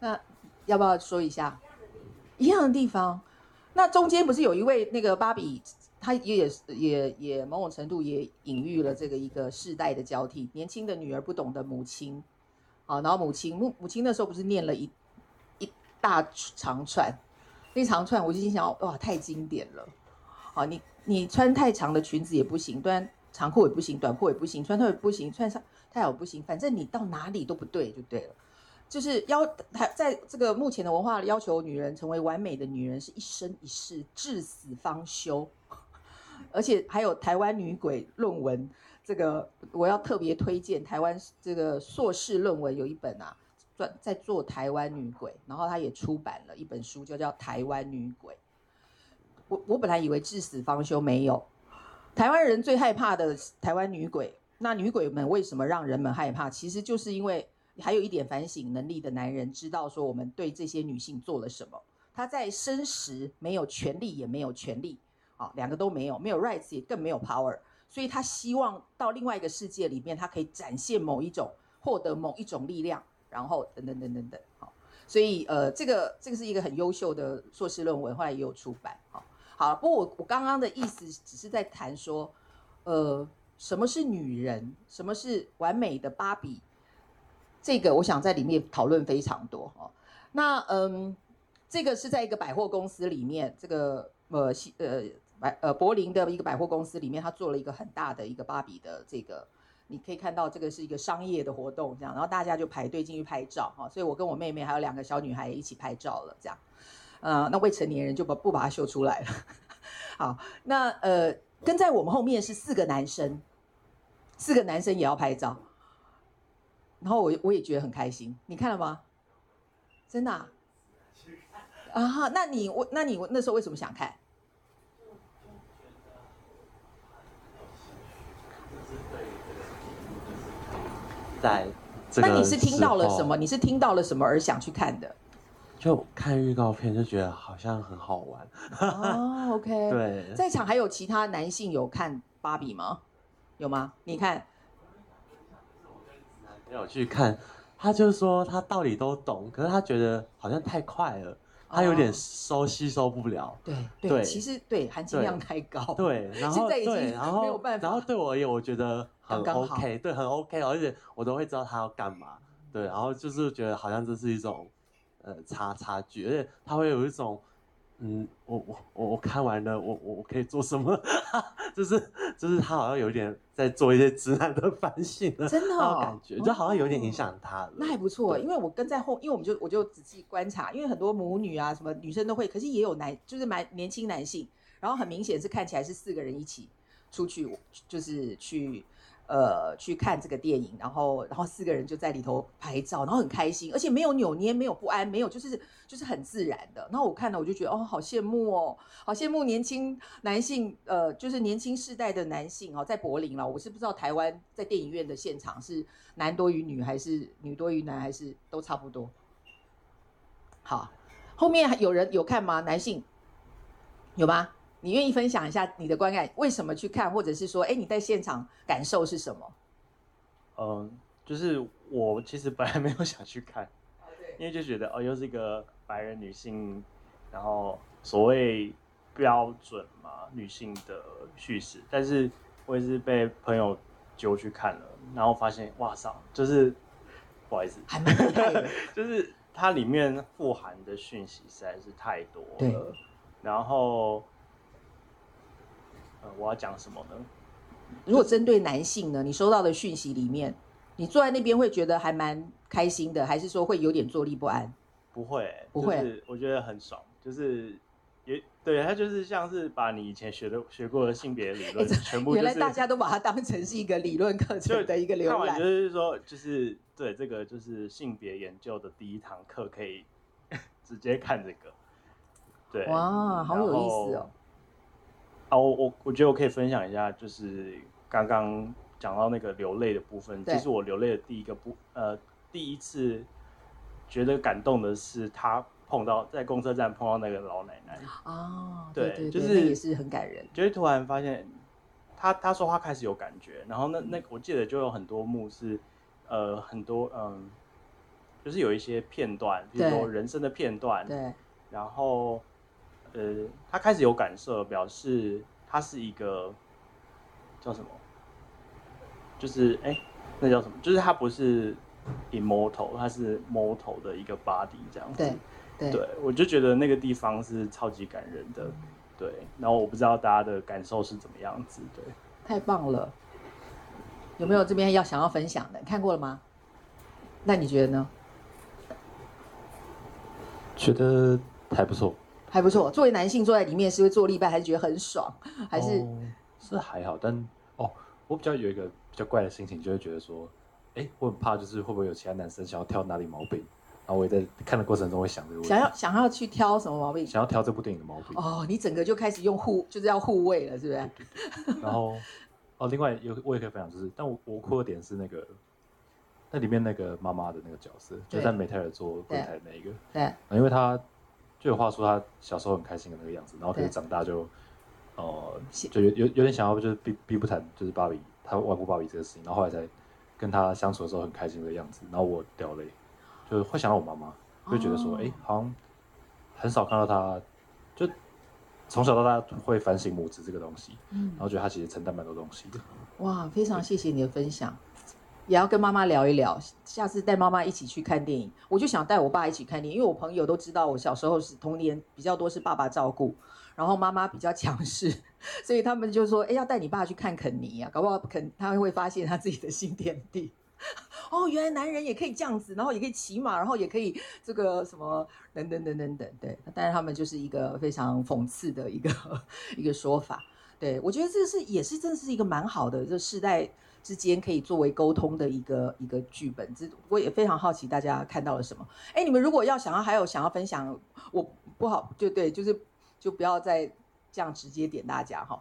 Speaker 4: 那要不要说一下一样的地方？那中间不是有一位那个芭比，她也也也也某种程度也隐喻了这个一个世代的交替，年轻的女儿不懂得母亲。好，然后母亲母母亲那时候不是念了一一大长串，那长串我就心想，哇，太经典了。好，你你穿太长的裙子也不行，穿长裤也不行，短裤也不行，穿特也不行，穿上太好不行，反正你到哪里都不对就对了。就是要还在这个目前的文化要求女人成为完美的女人是一生一世，至死方休。而且还有台湾女鬼论文。这个我要特别推荐台湾这个硕士论文有一本啊，专在做台湾女鬼，然后他也出版了一本书，就叫《台湾女鬼》。我我本来以为至死方休没有，台湾人最害怕的台湾女鬼，那女鬼们为什么让人们害怕？其实就是因为还有一点反省能力的男人知道说我们对这些女性做了什么。他在生时没有权利也没有权利，啊，两个都没有，没有 rights 也更没有 power。所以他希望到另外一个世界里面，他可以展现某一种，获得某一种力量，然后等等等等等。好，所以呃，这个这个是一个很优秀的硕士论文，后来也有出版。好，好，不过我我刚刚的意思只是在谈说，呃，什么是女人，什么是完美的芭比，这个我想在里面讨论非常多。哦，那嗯，这个是在一个百货公司里面，这个呃西呃。百呃柏林的一个百货公司里面，他做了一个很大的一个芭比的这个，你可以看到这个是一个商业的活动，这样，然后大家就排队进去拍照哈，所以我跟我妹妹还有两个小女孩一起拍照了，这样，呃，那未成年人就不不把它秀出来了。好，那呃跟在我们后面是四个男生，四个男生也要拍照，然后我我也觉得很开心，你看了吗？真的啊？啊，那你我那你那时候为什么想看？
Speaker 7: 在，
Speaker 4: 那你是听到了什么？你是听到了什么而想去看的？
Speaker 7: 就看预告片就觉得好像很好玩。
Speaker 4: 哦，OK。
Speaker 7: 对，
Speaker 4: 在场还有其他男性有看芭比吗？有吗？你看，
Speaker 7: 没有去看，他就说他道理都懂，可是他觉得好像太快了。他有点收吸收不了，
Speaker 4: 对对，其实对含金量太高，
Speaker 7: 对，然后
Speaker 4: 现在已经没有办法。
Speaker 7: 然后对我而言，我觉得很 OK，对，很 OK，而且我都会知道他要干嘛，对，然后就是觉得好像这是一种呃差差距，而且他会有一种。嗯，我我我我看完了，我我我可以做什么？就是就是他好像有点在做一些直男的反省了，
Speaker 4: 真的、哦、
Speaker 7: 感觉就好像有点影响他了、哦。
Speaker 4: 那还不错，因为我跟在后，因为我们就我就仔细观察，因为很多母女啊什么女生都会，可是也有男，就是蛮年轻男性，然后很明显是看起来是四个人一起出去，就是去。呃，去看这个电影，然后，然后四个人就在里头拍照，然后很开心，而且没有扭捏，没有不安，没有，就是就是很自然的。然后我看了，我就觉得哦，好羡慕哦，好羡慕年轻男性，呃，就是年轻世代的男性哦，在柏林了。我是不知道台湾在电影院的现场是男多于女，还是女多于男，还是都差不多。好，后面有人有看吗？男性有吗？你愿意分享一下你的观感？为什么去看，或者是说，哎，你在现场感受是什么？
Speaker 5: 嗯，就是我其实本来没有想去看，因为就觉得哦，又是一个白人女性，然后所谓
Speaker 2: 标准嘛，女性的叙事，但是我也是被朋友揪去看了，然后发现哇塞，就是不好意思，
Speaker 4: 还蛮厉害的，
Speaker 2: 就是它里面富含的讯息实在是太多了。然后，呃，我要讲什么呢？
Speaker 4: 如果针对男性呢，你收到的讯息里面，你坐在那边会觉得还蛮开心的，还是说会有点坐立不安？
Speaker 2: 不会，
Speaker 4: 不会，
Speaker 2: 就是我觉得很爽，就是也对，他就是像是把你以前学的学过的性别理论全部、就是，
Speaker 4: 原来大家都把它当成是一个理论课程的一个
Speaker 2: 浏览，就是说，就是对这个就是性别研究的第一堂课，可以 直接看这个。对，
Speaker 4: 哇，好有意思哦！
Speaker 2: 啊，我我我觉得我可以分享一下，就是刚刚讲到那个流泪的部分。其实我流泪的第一个部，呃，第一次觉得感动的是他碰到在公车站碰到那个老奶奶。
Speaker 4: 哦，对，对，对，
Speaker 2: 就是
Speaker 4: 也是很感人。
Speaker 2: 就是突然发现他他说话开始有感觉，然后那那我记得就有很多幕是，呃，很多嗯，就是有一些片段，比如说人生的片段，
Speaker 4: 对，
Speaker 2: 然后。呃，他开始有感受，表示他是一个叫什么？就是哎，那叫什么？就是他不是 immortal，他是 mortal 的一个 body 这样子。
Speaker 4: 对对，
Speaker 2: 对，我就觉得那个地方是超级感人的。对，然后我不知道大家的感受是怎么样子。对，
Speaker 4: 太棒了。有没有这边要想要分享的？看过了吗？那你觉得呢？
Speaker 5: 觉得还不错。
Speaker 4: 还不错。作为男性坐在里面，是会坐立拜，还是觉得很爽？还是、
Speaker 5: 哦、是还好？但哦，我比较有一个比较怪的心情，就会觉得说，哎，我很怕，就是会不会有其他男生想要挑哪里毛病？然后我也在看的过程中会想这个问题，
Speaker 4: 想要想要去挑什么毛病？
Speaker 5: 想要挑这部电影的毛病？
Speaker 4: 哦，你整个就开始用护，就是要护卫了，是不是？对
Speaker 5: 对对然后哦，另外有我也可以分享，就是但我我哭的点是那个，那里面那个妈妈的那个角色，就在美泰尔做柜台的那一个，
Speaker 4: 对，
Speaker 5: 因为他。就有话说他小时候很开心的那个样子，然后可是长大就，呃，就有有有点想要就是避避不谈就是芭比他外婆芭比这个事情，然后后来才跟他相处的时候很开心的样子，然后我掉泪，就会想到我妈妈，会觉得说，哎、哦欸，好像很少看到他，就从小到大会反省母子这个东西，嗯，然后觉得他其实承担蛮多东西的。
Speaker 4: 哇，非常谢谢你的分享。也要跟妈妈聊一聊，下次带妈妈一起去看电影。我就想带我爸一起看电影，因为我朋友都知道我小时候是童年比较多是爸爸照顾，然后妈妈比较强势，所以他们就说：“哎，要带你爸去看肯尼啊，搞不好肯他会发现他自己的新天地。”哦，原来男人也可以这样子，然后也可以骑马，然后也可以这个什么等等等等等。对，但是他们就是一个非常讽刺的一个 一个说法。对，我觉得这是也是真的是一个蛮好的这世代。之间可以作为沟通的一个一个剧本，这我也非常好奇大家看到了什么。哎，你们如果要想要还有想要分享，我不好就对，就是就不要再这样直接点大家哈。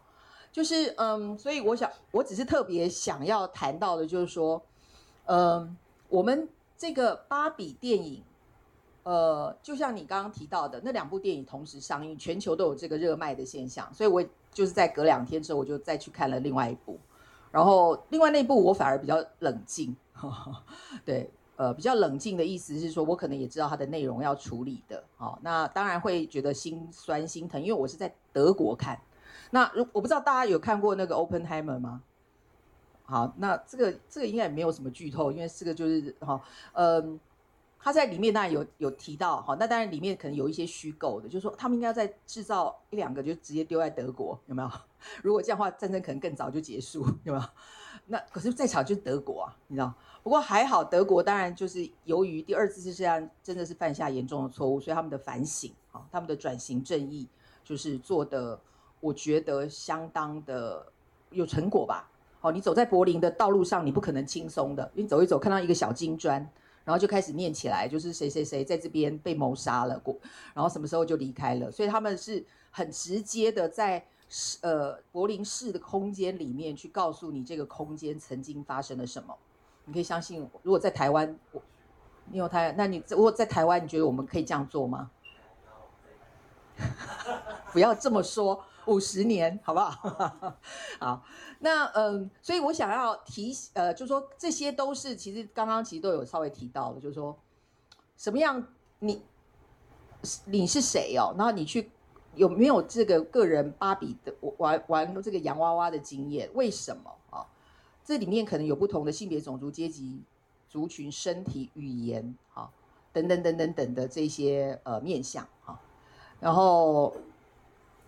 Speaker 4: 就是嗯，所以我想我只是特别想要谈到的，就是说，嗯，我们这个芭比电影，呃，就像你刚刚提到的那两部电影同时上映，全球都有这个热卖的现象，所以我就是在隔两天之后，我就再去看了另外一部。然后，另外那部我反而比较冷静，对，呃，比较冷静的意思是说，我可能也知道它的内容要处理的，好，那当然会觉得心酸心疼，因为我是在德国看。那如我不知道大家有看过那个 Openheimer 吗？好，那这个这个应该也没有什么剧透，因为这个就是哈，嗯。他在里面当然有有提到，哈，那当然里面可能有一些虚构的，就是说他们应该要再制造一两个，就直接丢在德国，有没有？如果这样的话，战争可能更早就结束，有没有？那可是在场就是德国啊，你知道？不过还好，德国当然就是由于第二次世界大战真的是犯下严重的错误，所以他们的反省啊，他们的转型正义就是做的，我觉得相当的有成果吧。好，你走在柏林的道路上，你不可能轻松的，你走一走看到一个小金砖。然后就开始念起来，就是谁谁谁在这边被谋杀了过，然后什么时候就离开了，所以他们是很直接的在呃柏林市的空间里面去告诉你这个空间曾经发生了什么。你可以相信，如果在台湾，我你有台，那你如果在台湾，你觉得我们可以这样做吗？不要这么说。五十年，好不好？好，那嗯，所以我想要提，呃，就说这些都是其实刚刚其实都有稍微提到的，就是说什么样你你是谁哦？然后你去有没有这个个人芭比的玩玩这个洋娃娃的经验？为什么啊？这里面可能有不同的性别、种族、阶级、族群、身体、语言，哈，等等等等等的这些呃面向哈。然后，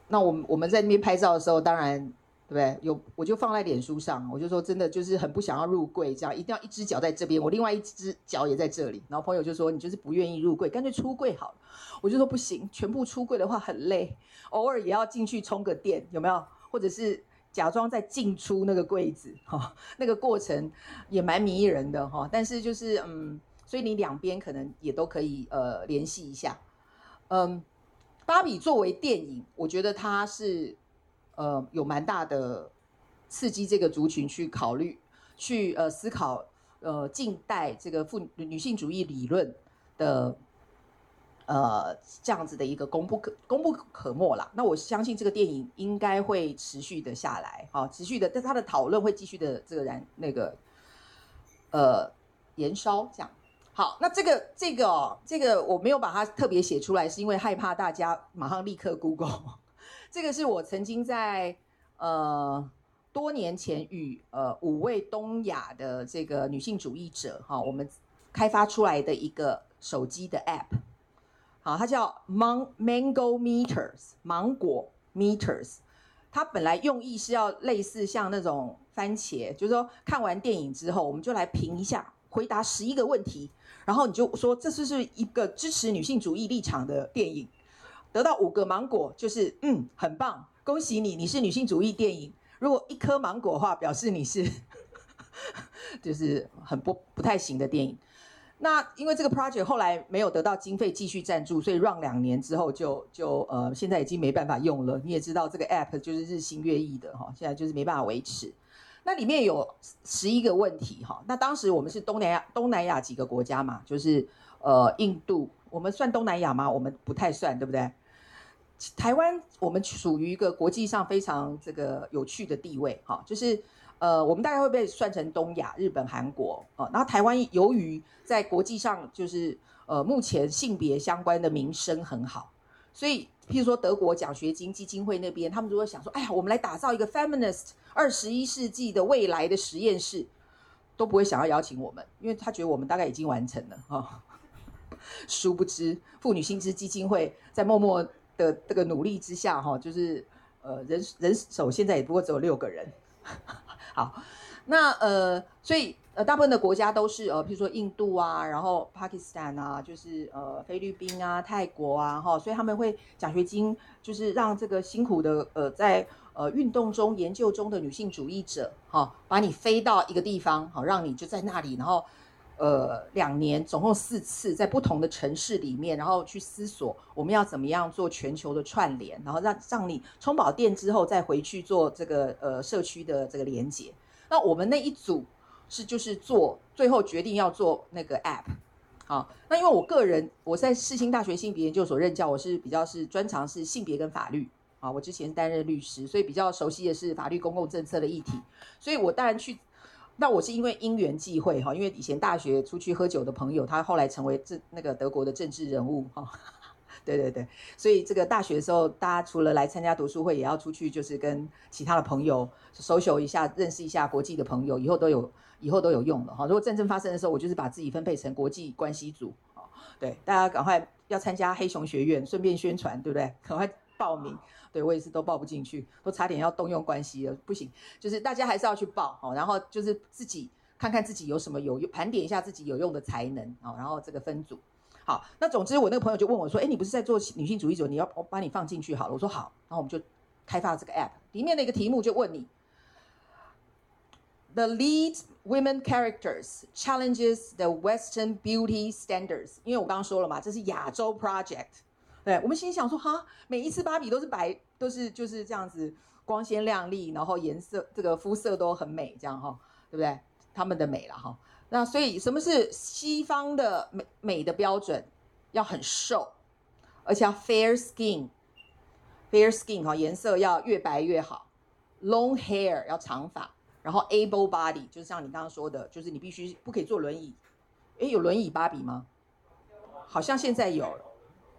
Speaker 4: 那我们我们在那边拍照的时候，当然。对不对？有我就放在脸书上，我就说真的就是很不想要入柜，这样一定要一只脚在这边，我另外一只脚也在这里。然后朋友就说你就是不愿意入柜，干脆出柜好了。我就说不行，全部出柜的话很累，偶尔也要进去充个电，有没有？或者是假装在进出那个柜子，哈，那个过程也蛮迷人的哈。但是就是嗯，所以你两边可能也都可以呃联系一下。嗯，芭比作为电影，我觉得它是。呃，有蛮大的刺激这个族群去考虑，去呃思考呃近代这个妇女性主义理论的呃这样子的一个功不可功不可没啦。那我相信这个电影应该会持续的下来，好，持续的，但它的讨论会继续的这个燃那个呃延烧这样。好，那这个这个哦，这个我没有把它特别写出来，是因为害怕大家马上立刻 Google。这个是我曾经在呃多年前与呃五位东亚的这个女性主义者哈，我们开发出来的一个手机的 App，好，它叫 Mang Mango Meters 芒果 Meters，它本来用意是要类似像那种番茄，就是说看完电影之后，我们就来评一下，回答十一个问题，然后你就说这是是一个支持女性主义立场的电影。得到五个芒果，就是嗯，很棒，恭喜你，你是女性主义电影。如果一颗芒果的话，表示你是 就是很不不太行的电影。那因为这个 project 后来没有得到经费继续赞助，所以 run 两年之后就就呃现在已经没办法用了。你也知道这个 app 就是日新月异的哈，现在就是没办法维持。那里面有十一个问题哈，那当时我们是东南亚东南亚几个国家嘛，就是呃印度。我们算东南亚吗？我们不太算，对不对？台湾我们属于一个国际上非常这个有趣的地位，哈，就是呃，我们大概会被算成东亚、日本、韩国啊。然后台湾由于在国际上就是呃，目前性别相关的名声很好，所以譬如说德国奖学金基金会那边，他们如果想说，哎呀，我们来打造一个 feminist 二十一世纪的未来的实验室，都不会想要邀请我们，因为他觉得我们大概已经完成了，哈。殊不知，妇女新知基金会在默默的这个努力之下，哈，就是呃人人手现在也不过只有六个人。好，那呃，所以呃，大部分的国家都是呃，譬如说印度啊，然后巴基斯坦啊，就是呃菲律宾啊、泰国啊，哈，所以他们会奖学金，就是让这个辛苦的呃在呃运动中、研究中的女性主义者，哈，把你飞到一个地方，好，让你就在那里，然后。呃，两年总共四次，在不同的城市里面，然后去思索我们要怎么样做全球的串联，然后让让你充饱电之后再回去做这个呃社区的这个连接。那我们那一组是就是做最后决定要做那个 app。好，那因为我个人我在世新大学性别研究所任教，我是比较是专长是性别跟法律啊，我之前担任律师，所以比较熟悉的是法律公共政策的议题，所以我当然去。那我是因为因缘际会哈，因为以前大学出去喝酒的朋友，他后来成为这那个德国的政治人物哈，对对对，所以这个大学的时候，大家除了来参加读书会，也要出去就是跟其他的朋友熟熟一下，认识一下国际的朋友，以后都有以后都有用的哈。如果战争发生的时候，我就是把自己分配成国际关系组啊，对，大家赶快要参加黑熊学院，顺便宣传，对不对？赶快报名。对，我也是都报不进去，都差点要动用关系了，不行，就是大家还是要去报哦，然后就是自己看看自己有什么有用，盘点一下自己有用的才能哦，然后这个分组。好，那总之我那个朋友就问我说，哎，你不是在做女性主义者，你要我把你放进去好了。我说好，然后我们就开发了这个 app，里面的一个题目就问你，The lead women characters challenges the Western beauty standards，因为我刚刚说了嘛，这是亚洲 project。对，我们心想说哈，每一次芭比都是白，都是就是这样子光鲜亮丽，然后颜色这个肤色都很美，这样哈，对不对？他们的美了哈。那所以什么是西方的美美的标准？要很瘦，而且要 fair skin，fair skin 哈，颜色要越白越好。Long hair 要长发，然后 able body 就是像你刚刚说的，就是你必须不可以坐轮椅。诶，有轮椅芭比吗？好像现在有。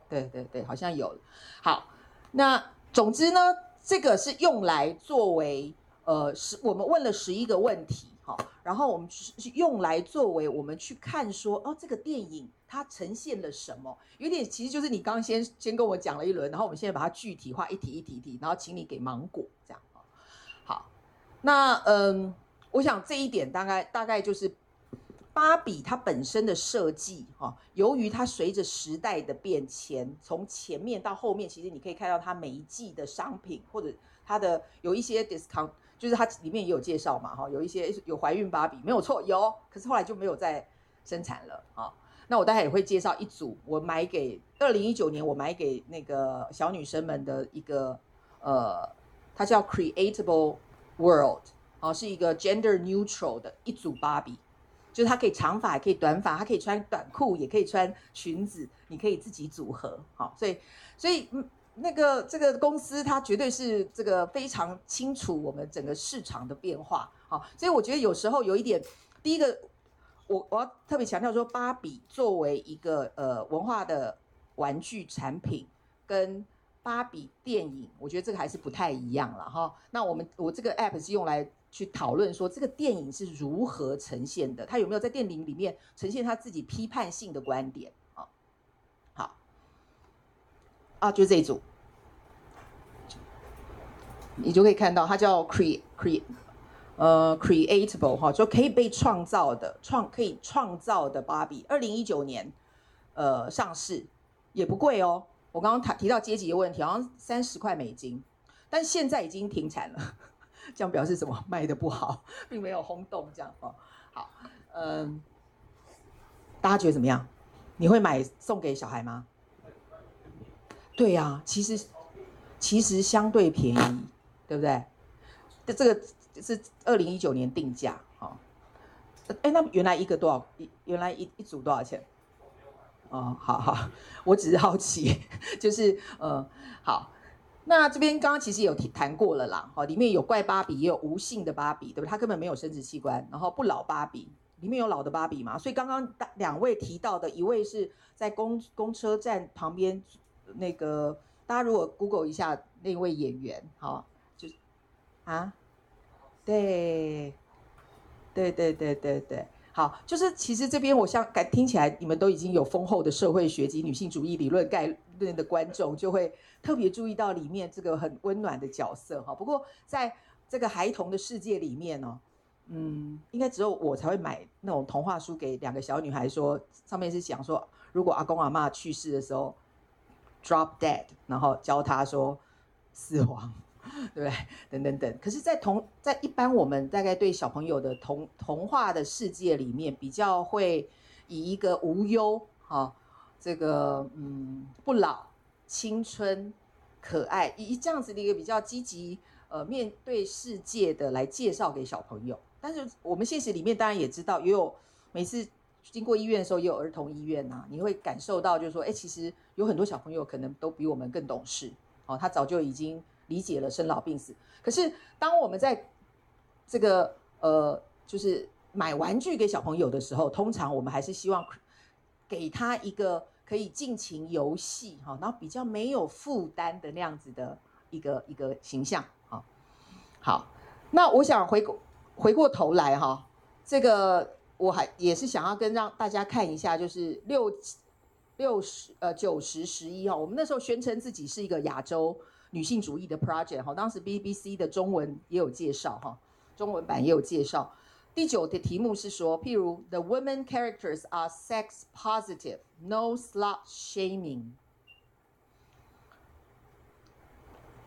Speaker 4: 对对对，好像有。好，那总之呢，这个是用来作为呃，十我们问了十一个问题，哈，然后我们是用来作为我们去看说，哦，这个电影它呈现了什么？有点其实就是你刚先先跟我讲了一轮，然后我们现在把它具体化，一题一题一题，然后请你给芒果这样。好，那嗯，我想这一点大概大概就是。芭比它本身的设计，哈，由于它随着时代的变迁，从前面到后面，其实你可以看到它每一季的商品或者它的有一些 discount，就是它里面也有介绍嘛，哈，有一些有怀孕芭比，没有错，有，可是后来就没有再生产了啊。那我待会也会介绍一组我买给二零一九年我买给那个小女生们的一个，呃，它叫 Creatable World，啊，是一个 gender neutral 的一组芭比。就是它可以长发，也可以短发，它可以穿短裤，也可以穿裙子，你可以自己组合，好，所以，所以，嗯，那个这个公司它绝对是这个非常清楚我们整个市场的变化，好，所以我觉得有时候有一点，第一个，我我要特别强调说，芭比作为一个呃文化的玩具产品，跟芭比电影，我觉得这个还是不太一样了哈。那我们我这个 app 是用来。去讨论说这个电影是如何呈现的，他有没有在电影里面呈现他自己批判性的观点啊？好，啊，就这一组，你就可以看到它叫 create create 呃 creatable 哈，就可以被创造的创可以创造的芭比，二零一九年呃上市，也不贵哦。我刚刚谈提到阶级的问题，好像三十块美金，但现在已经停产了。这样表示什么？卖的不好，并没有轰动这样哦。好，嗯，大家觉得怎么样？你会买送给小孩吗？对呀、其实其实相对便宜，对不对？这这个是二零一九年定价哦。哎，那原来一个多少？一原来一一组多少钱？哦，好好，我只是好奇，就是呃，好。那这边刚刚其实有提谈过了啦，哈，里面有怪芭比，也有无性的芭比，对不对？它根本没有生殖器官，然后不老芭比，里面有老的芭比嘛？所以刚刚两位提到的一位是在公公车站旁边，那个大家如果 Google 一下那位演员，哈，就是啊，对，对对对对对。好，就是其实这边我像感听起来，你们都已经有丰厚的社会学及女性主义理论概论的观众，就会特别注意到里面这个很温暖的角色哈。不过在这个孩童的世界里面呢，嗯，应该只有我才会买那种童话书给两个小女孩说，上面是讲说，如果阿公阿嬷去世的时候，drop dead，然后教他说死亡。对不对？等等等。可是，在童在一般我们大概对小朋友的童童话的世界里面，比较会以一个无忧哈，这个嗯不老、青春、可爱，以这样子的一个比较积极呃面对世界的来介绍给小朋友。但是我们现实里面当然也知道，也有每次经过医院的时候，也有儿童医院呐、你会感受到就是说，哎，其实有很多小朋友可能都比我们更懂事哦，他早就已经。理解了生老病死，可是当我们在这个呃，就是买玩具给小朋友的时候，通常我们还是希望给他一个可以尽情游戏哈，然后比较没有负担的那样子的一个一个形象啊。好，那我想回过回过头来哈，这个我还也是想要跟让大家看一下，就是六六十呃九十十一哈，我们那时候宣称自己是一个亚洲。女性主义的 project 哈，当时 BBC 的中文也有介绍哈，中文版也有介绍。第九的题目是说，譬如 The women characters are sex positive, no slut shaming。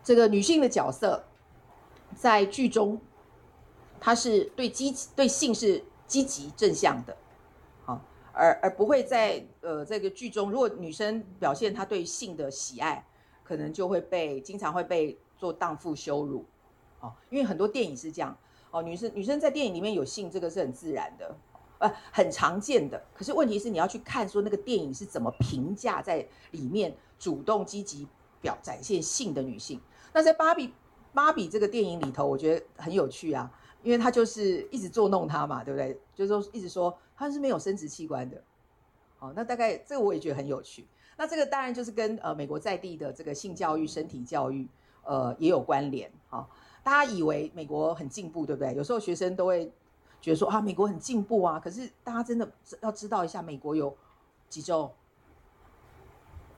Speaker 4: 这个女性的角色在剧中，她是对积对性是积极正向的，好，而而不会在呃这个剧中，如果女生表现她对性的喜爱。可能就会被经常会被做荡妇羞辱，哦，因为很多电影是这样，哦，女生女生在电影里面有性，这个是很自然的，呃，很常见的。可是问题是你要去看说那个电影是怎么评价在里面主动积极表展现性的女性。那在芭比芭比这个电影里头，我觉得很有趣啊，因为他就是一直作弄他嘛，对不对？就是说一直说他是没有生殖器官的，哦，那大概这个我也觉得很有趣。那这个当然就是跟呃美国在地的这个性教育、身体教育呃也有关联。哈，大家以为美国很进步，对不对？有时候学生都会觉得说啊，美国很进步啊。可是大家真的要知道一下，美国有几州？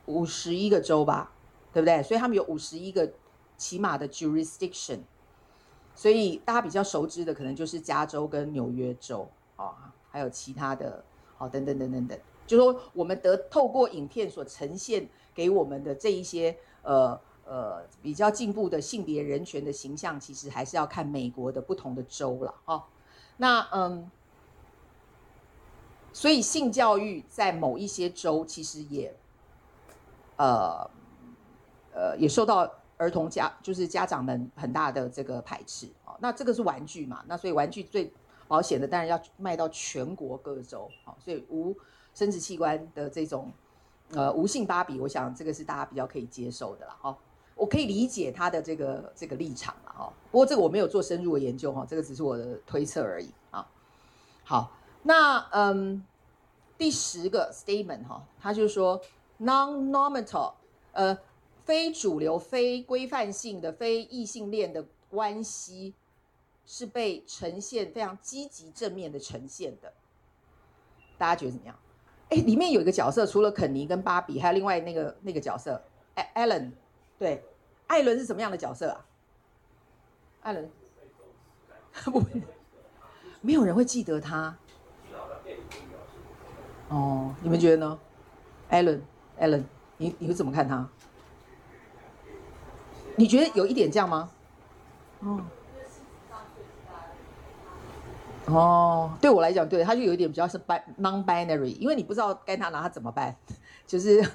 Speaker 4: 五十一个州吧，对不对？所以他们有五十一个起码的 jurisdiction。所以大家比较熟知的可能就是加州跟纽约州啊，还有其他的，好，等等等等等。就说我们得透过影片所呈现给我们的这一些呃呃比较进步的性别人权的形象，其实还是要看美国的不同的州了哈。那嗯，所以性教育在某一些州其实也呃呃也受到。儿童家就是家长们很大的这个排斥哦，那这个是玩具嘛，那所以玩具最保险的当然要卖到全国各州啊，所以无生殖器官的这种呃无性芭比，我想这个是大家比较可以接受的啦哈，我可以理解他的这个这个立场了哈，不过这个我没有做深入的研究哈，这个只是我的推测而已啊。好，那嗯第十个 statement 哈，他就说 non-normative 呃。非主流、非规范性的、非异性恋的关系，是被呈现非常积极正面的呈现的。大家觉得怎么样？哎，里面有一个角色，除了肯尼跟芭比，还有另外那个那个角色，艾艾伦。对，艾伦是什么样的角色啊？艾伦，不，没有人会记得他。哦，你们觉得呢？艾伦，艾伦，你你会怎么看他？你觉得有一点这样吗？哦，哦，对我来讲，对，他就有一点比较是 non-binary，因为你不知道该他拿他怎么办，就是，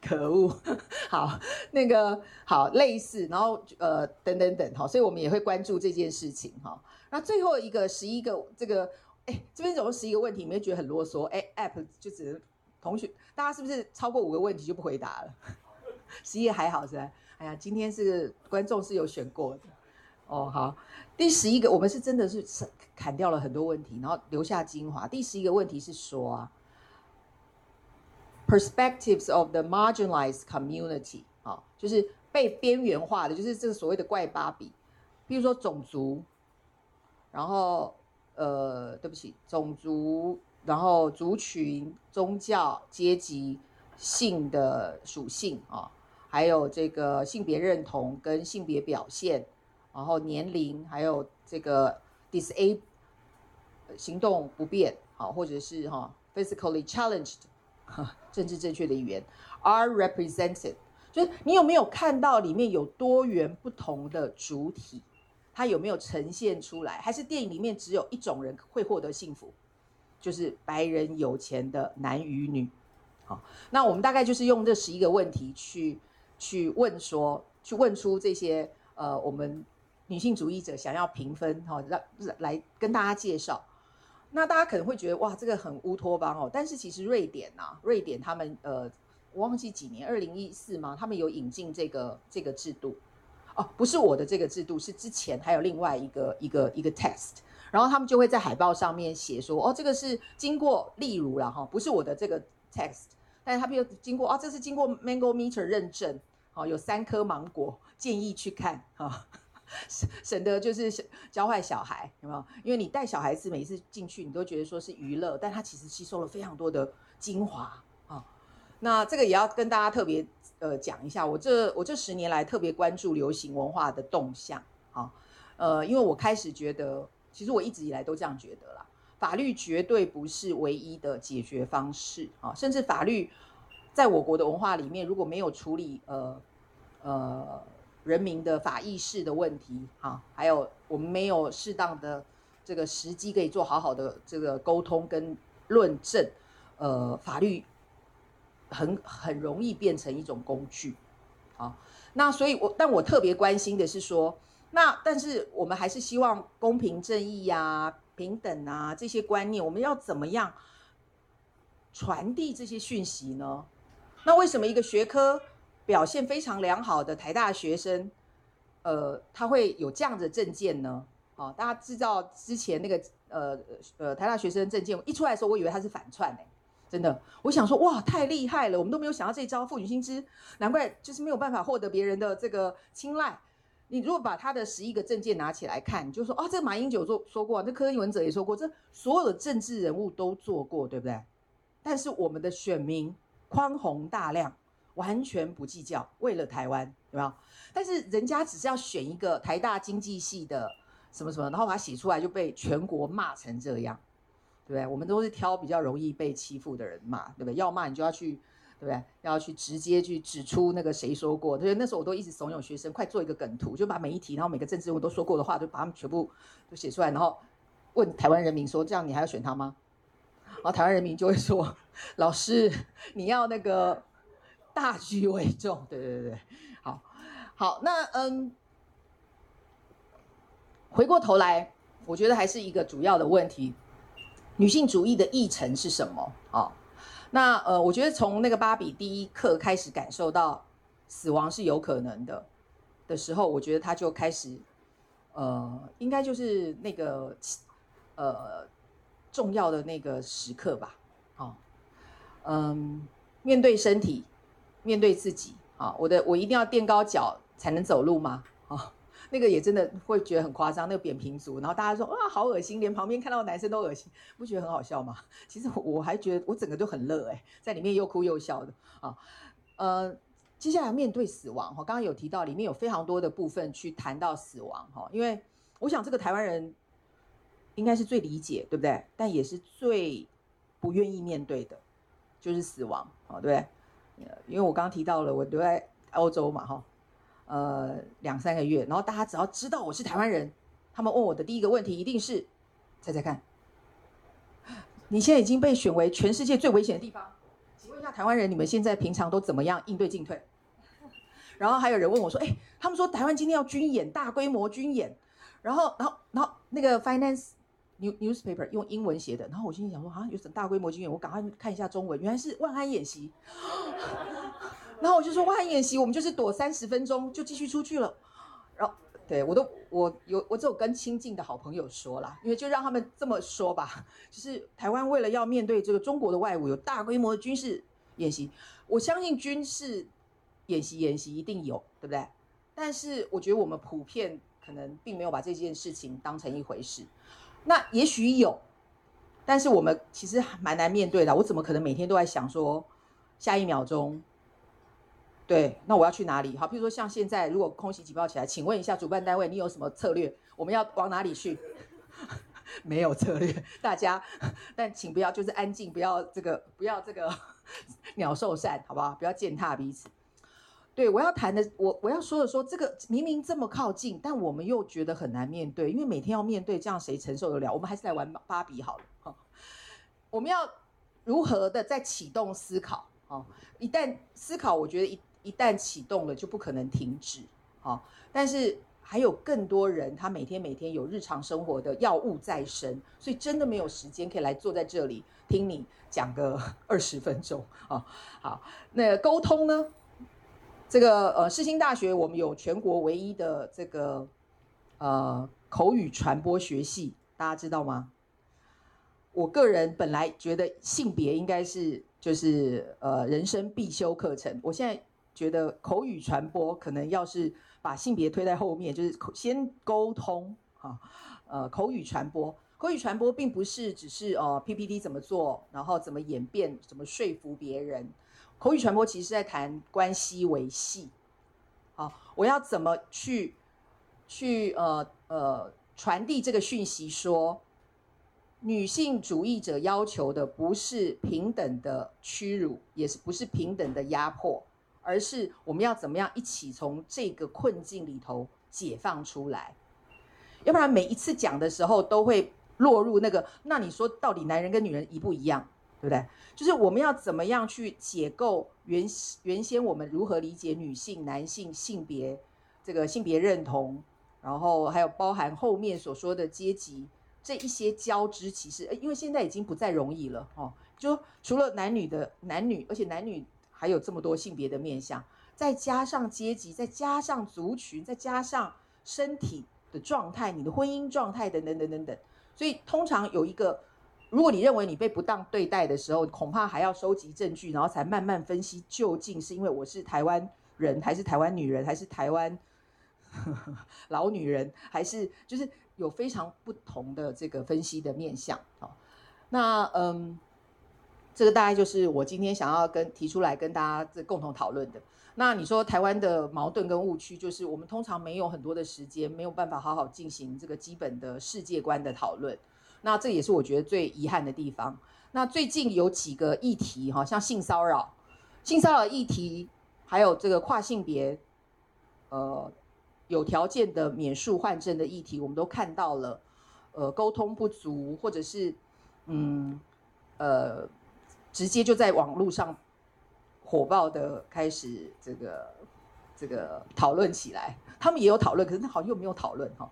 Speaker 4: 可恶，好，那个好类似，然后呃等等等，好，所以我们也会关注这件事情哈。那最后一个十一个这个，哎，这边总共十一个问题，你们觉得很啰嗦？哎，app 就只能。同学，大家是不是超过五个问题就不回答了？十一还好是吧？哎呀，今天是观众是有选过的哦。好，第十一个，我们是真的是砍掉了很多问题，然后留下精华。第十一个问题是说啊，perspectives of the marginalized community 啊，就是被边缘化的，就是这个所谓的怪芭比，比如说种族，然后呃，对不起，种族。然后族群、宗教、阶级、性的属性啊，还有这个性别认同跟性别表现，然后年龄，还有这个 disable 行动不便，好，或者是哈 physically challenged，政治正确的语言 are represented，就是你有没有看到里面有多元不同的主体，它有没有呈现出来？还是电影里面只有一种人会获得幸福？就是白人有钱的男与女，好，那我们大概就是用这十一个问题去去问说，去问出这些呃，我们女性主义者想要评分哈，让来跟大家介绍。那大家可能会觉得哇，这个很乌托邦哦，但是其实瑞典呐，瑞典他们呃，我忘记几年，二零一四吗？他们有引进这个这个制度哦，不是我的这个制度，是之前还有另外一个一个一个 test。然后他们就会在海报上面写说，哦，这个是经过，例如了哈，不是我的这个 text，但是他们又经过，啊、哦，这是经过 Mangometer 认证，好、哦，有三颗芒果，建议去看哈，省、省得就是教坏小孩，有没有？因为你带小孩子每一次进去，你都觉得说是娱乐，但他其实吸收了非常多的精华啊、那这个也要跟大家特别呃讲一下，我这我这十年来特别关注流行文化的动向啊、呃，因为我开始觉得。其实我一直以来都这样觉得啦，法律绝对不是唯一的解决方式啊，甚至法律在我国的文化里面，如果没有处理呃呃人民的法意识的问题啊，还有我们没有适当的这个时机可以做好好的这个沟通跟论证，呃，法律很很容易变成一种工具啊。那所以我但我特别关心的是说。那但是我们还是希望公平正义呀、啊、平等啊这些观念，我们要怎么样传递这些讯息呢？那为什么一个学科表现非常良好的台大学生，呃，他会有这样的证件呢？啊，大家知道之前那个呃呃台大学生证件一出来的时候，我以为他是反串哎，真的，我想说哇太厉害了，我们都没有想到这招，妇女新知，难怪就是没有办法获得别人的这个青睐。你如果把他的十一个证件拿起来看，你就说啊，这马英九做说过，这柯文哲也说过，这所有的政治人物都做过，对不对？但是我们的选民宽宏大量，完全不计较，为了台湾，对吧？但是人家只是要选一个台大经济系的什么什么，然后把它写出来就被全国骂成这样，对不对？我们都是挑比较容易被欺负的人骂，对不对？要骂你就要去。对不对？要去直接去指出那个谁说过？对，那时候我都一直怂恿学生快做一个梗图，就把每一题，然后每个政治人物都说过的话，就把他们全部都写出来，然后问台湾人民说：这样你还要选他吗？然后台湾人民就会说：老师，你要那个大局为重。对对对对，好，好，那嗯，回过头来，我觉得还是一个主要的问题：女性主义的议程是什么啊？那呃，我觉得从那个芭比第一刻开始感受到死亡是有可能的的时候，我觉得他就开始，呃，应该就是那个呃重要的那个时刻吧。哦，嗯，面对身体，面对自己啊，我的我一定要垫高脚才能走路吗？啊。那个也真的会觉得很夸张，那个扁平足，然后大家说哇好恶心，连旁边看到男生都恶心，不觉得很好笑吗？其实我还觉得我整个就很乐哎，在里面又哭又笑的啊。呃，接下来面对死亡哈，刚刚有提到里面有非常多的部分去谈到死亡哈，因为我想这个台湾人应该是最理解对不对？但也是最不愿意面对的，就是死亡啊，对不对？因为我刚刚提到了我留在欧洲嘛哈。呃，两三个月，然后大家只要知道我是台湾人，他们问我的第一个问题一定是，猜猜看，你现在已经被选为全世界最危险的地方，请问一下台湾人，你们现在平常都怎么样应对进退？然后还有人问我说，哎，他们说台湾今天要军演，大规模军演，然后，然后，然后那个 Finance New Newspaper 用英文写的，然后我心里想说，啊，有什么大规模军演？我赶快看一下中文，原来是万安演习。然后我就说，万安演习，我们就是躲三十分钟就继续出去了。然后，对我都我有我只有跟亲近的好朋友说啦，因为就让他们这么说吧。就是台湾为了要面对这个中国的外务，有大规模的军事演习。我相信军事演习演习一定有，对不对？但是我觉得我们普遍可能并没有把这件事情当成一回事。那也许有，但是我们其实蛮难面对的。我怎么可能每天都在想说下一秒钟？对，那我要去哪里？好，譬如说像现在，如果空袭警报起来，请问一下主办单位，你有什么策略？我们要往哪里去？没有策略，大家，但请不要就是安静，不要这个，不要这个鸟兽散，好不好？不要践踏彼此。对，我要谈的，我我要说的说，这个明明这么靠近，但我们又觉得很难面对，因为每天要面对，这样谁承受得了？我们还是来玩芭比好了。我们要如何的再启动思考？哦，一旦思考，我觉得一。一旦启动了，就不可能停止，好，但是还有更多人，他每天每天有日常生活的药物在身，所以真的没有时间可以来坐在这里听你讲个 二十分钟啊。好，那沟通呢？这个呃，世新大学我们有全国唯一的这个呃口语传播学系，大家知道吗？我个人本来觉得性别应该是就是呃人生必修课程，我现在。觉得口语传播可能要是把性别推在后面，就是先沟通哈，呃，口语传播，口语传播并不是只是呃 PPT 怎么做，然后怎么演变，怎么说服别人。口语传播其实是在谈关系维系，好，我要怎么去去呃呃传递这个讯息说，说女性主义者要求的不是平等的屈辱，也是不是平等的压迫。而是我们要怎么样一起从这个困境里头解放出来，要不然每一次讲的时候都会落入那个，那你说到底男人跟女人一不一样，对不对？就是我们要怎么样去解构原原先我们如何理解女性、男性性别这个性别认同，然后还有包含后面所说的阶级这一些交织，其实因为现在已经不再容易了哦，就除了男女的男女，而且男女。还有这么多性别的面向，再加上阶级，再加上族群，再加上身体的状态，你的婚姻状态等等等等等，所以通常有一个，如果你认为你被不当对待的时候，恐怕还要收集证据，然后才慢慢分析究竟是因为我是台湾人，还是台湾女人，还是台湾 老女人，还是就是有非常不同的这个分析的面向。好，那嗯。这个大概就是我今天想要跟提出来跟大家这共同讨论的。那你说台湾的矛盾跟误区，就是我们通常没有很多的时间，没有办法好好进行这个基本的世界观的讨论。那这也是我觉得最遗憾的地方。那最近有几个议题，哈，像性骚扰、性骚扰议题，还有这个跨性别，呃，有条件的免术换证的议题，我们都看到了，呃，沟通不足，或者是，嗯，呃。直接就在网络上火爆的开始这个这个讨论起来，他们也有讨论，可是好像又没有讨论哈。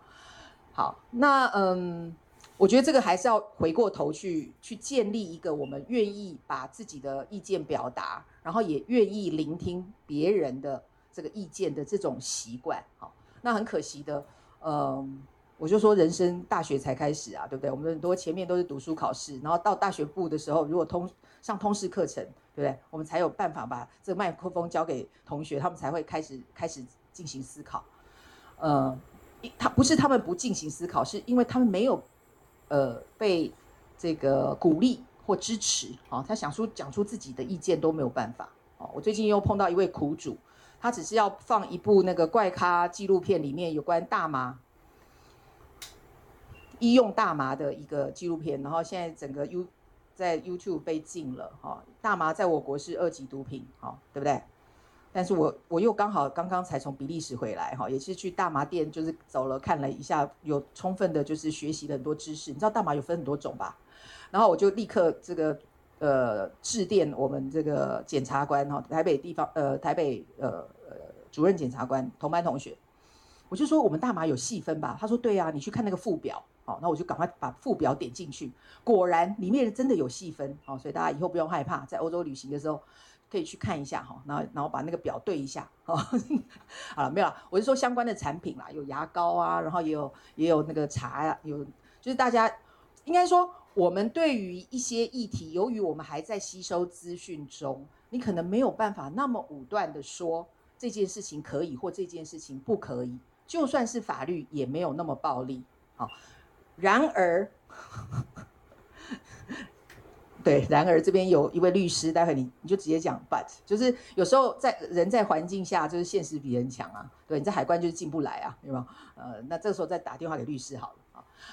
Speaker 4: 好，那嗯，我觉得这个还是要回过头去去建立一个我们愿意把自己的意见表达，然后也愿意聆听别人的这个意见的这种习惯。好，那很可惜的，嗯。我就说，人生大学才开始啊，对不对？我们很多前面都是读书考试，然后到大学部的时候，如果通上通识课程，对不对？我们才有办法把这个麦克风交给同学，他们才会开始开始进行思考。呃，他不是他们不进行思考，是因为他们没有呃被这个鼓励或支持啊，他想出讲出自己的意见都没有办法。哦，我最近又碰到一位苦主，他只是要放一部那个怪咖纪录片，里面有关大麻。医用大麻的一个纪录片，然后现在整个 U 在 YouTube 被禁了哈。大麻在我国是二级毒品，哈，对不对？但是我我又刚好刚刚才从比利时回来，哈，也是去大麻店，就是走了看了一下，有充分的就是学习了很多知识。你知道大麻有分很多种吧？然后我就立刻这个呃致电我们这个检察官哈，台北地方呃台北呃呃主任检察官同班同学，我就说我们大麻有细分吧？他说对啊，你去看那个附表。好，那我就赶快把附表点进去，果然里面真的有细分，好，所以大家以后不用害怕，在欧洲旅行的时候可以去看一下哈，然后然后把那个表对一下，好了，没有了，我是说相关的产品啦，有牙膏啊，然后也有也有那个茶呀，有就是大家应该说，我们对于一些议题，由于我们还在吸收资讯中，你可能没有办法那么武断的说这件事情可以或这件事情不可以，就算是法律也没有那么暴力，好。然而，对，然而这边有一位律师，待会你你就直接讲，but 就是有时候在人在环境下，就是现实比人强啊。对，你在海关就是进不来啊，对吧？呃，那这时候再打电话给律师好了。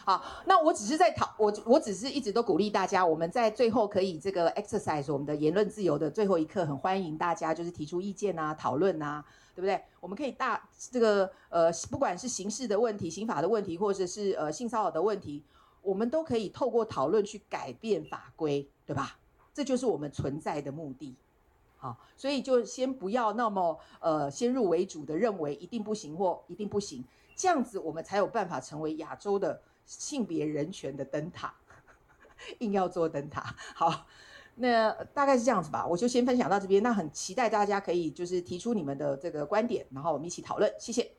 Speaker 4: 好，那我只是在讨，我我只是一直都鼓励大家，我们在最后可以这个 exercise 我们的言论自由的最后一刻，很欢迎大家就是提出意见啊，讨论啊。对不对？我们可以大这个呃，不管是刑事的问题、刑法的问题，或者是呃性骚扰的问题，我们都可以透过讨论去改变法规，对吧？这就是我们存在的目的。好，所以就先不要那么呃先入为主的认为一定不行或一定不行，这样子我们才有办法成为亚洲的性别人权的灯塔，硬要做灯塔。好。那大概是这样子吧，我就先分享到这边。那很期待大家可以就是提出你们的这个观点，然后我们一起讨论。谢谢。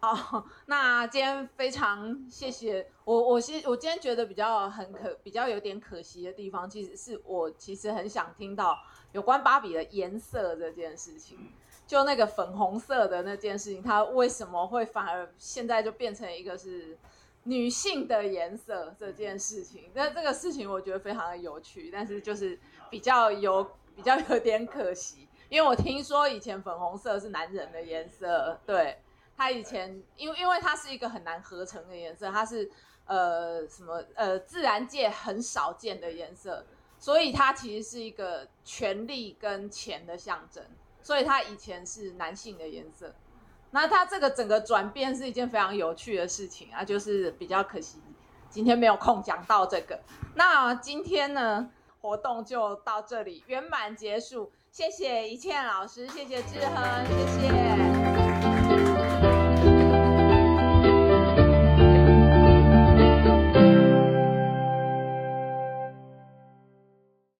Speaker 1: 好，那今天非常谢谢我。我其实我今天觉得比较很可，比较有点可惜的地方，其实是我其实很想听到有关芭比的颜色这件事情，就那个粉红色的那件事情，它为什么会反而现在就变成一个是。女性的颜色这件事情，那这个事情我觉得非常的有趣，但是就是比较有 比较有点可惜，因为我听说以前粉红色是男人的颜色，对，它以前因为因为它是一个很难合成的颜色，它是呃什么呃自然界很少见的颜色，所以它其实是一个权力跟钱的象征，所以它以前是男性的颜色。那它这个整个转变是一件非常有趣的事情啊，就是比较可惜，今天没有空讲到这个。那今天呢，活动就到这里圆满结束，谢谢一倩老师，谢谢志恒，谢谢。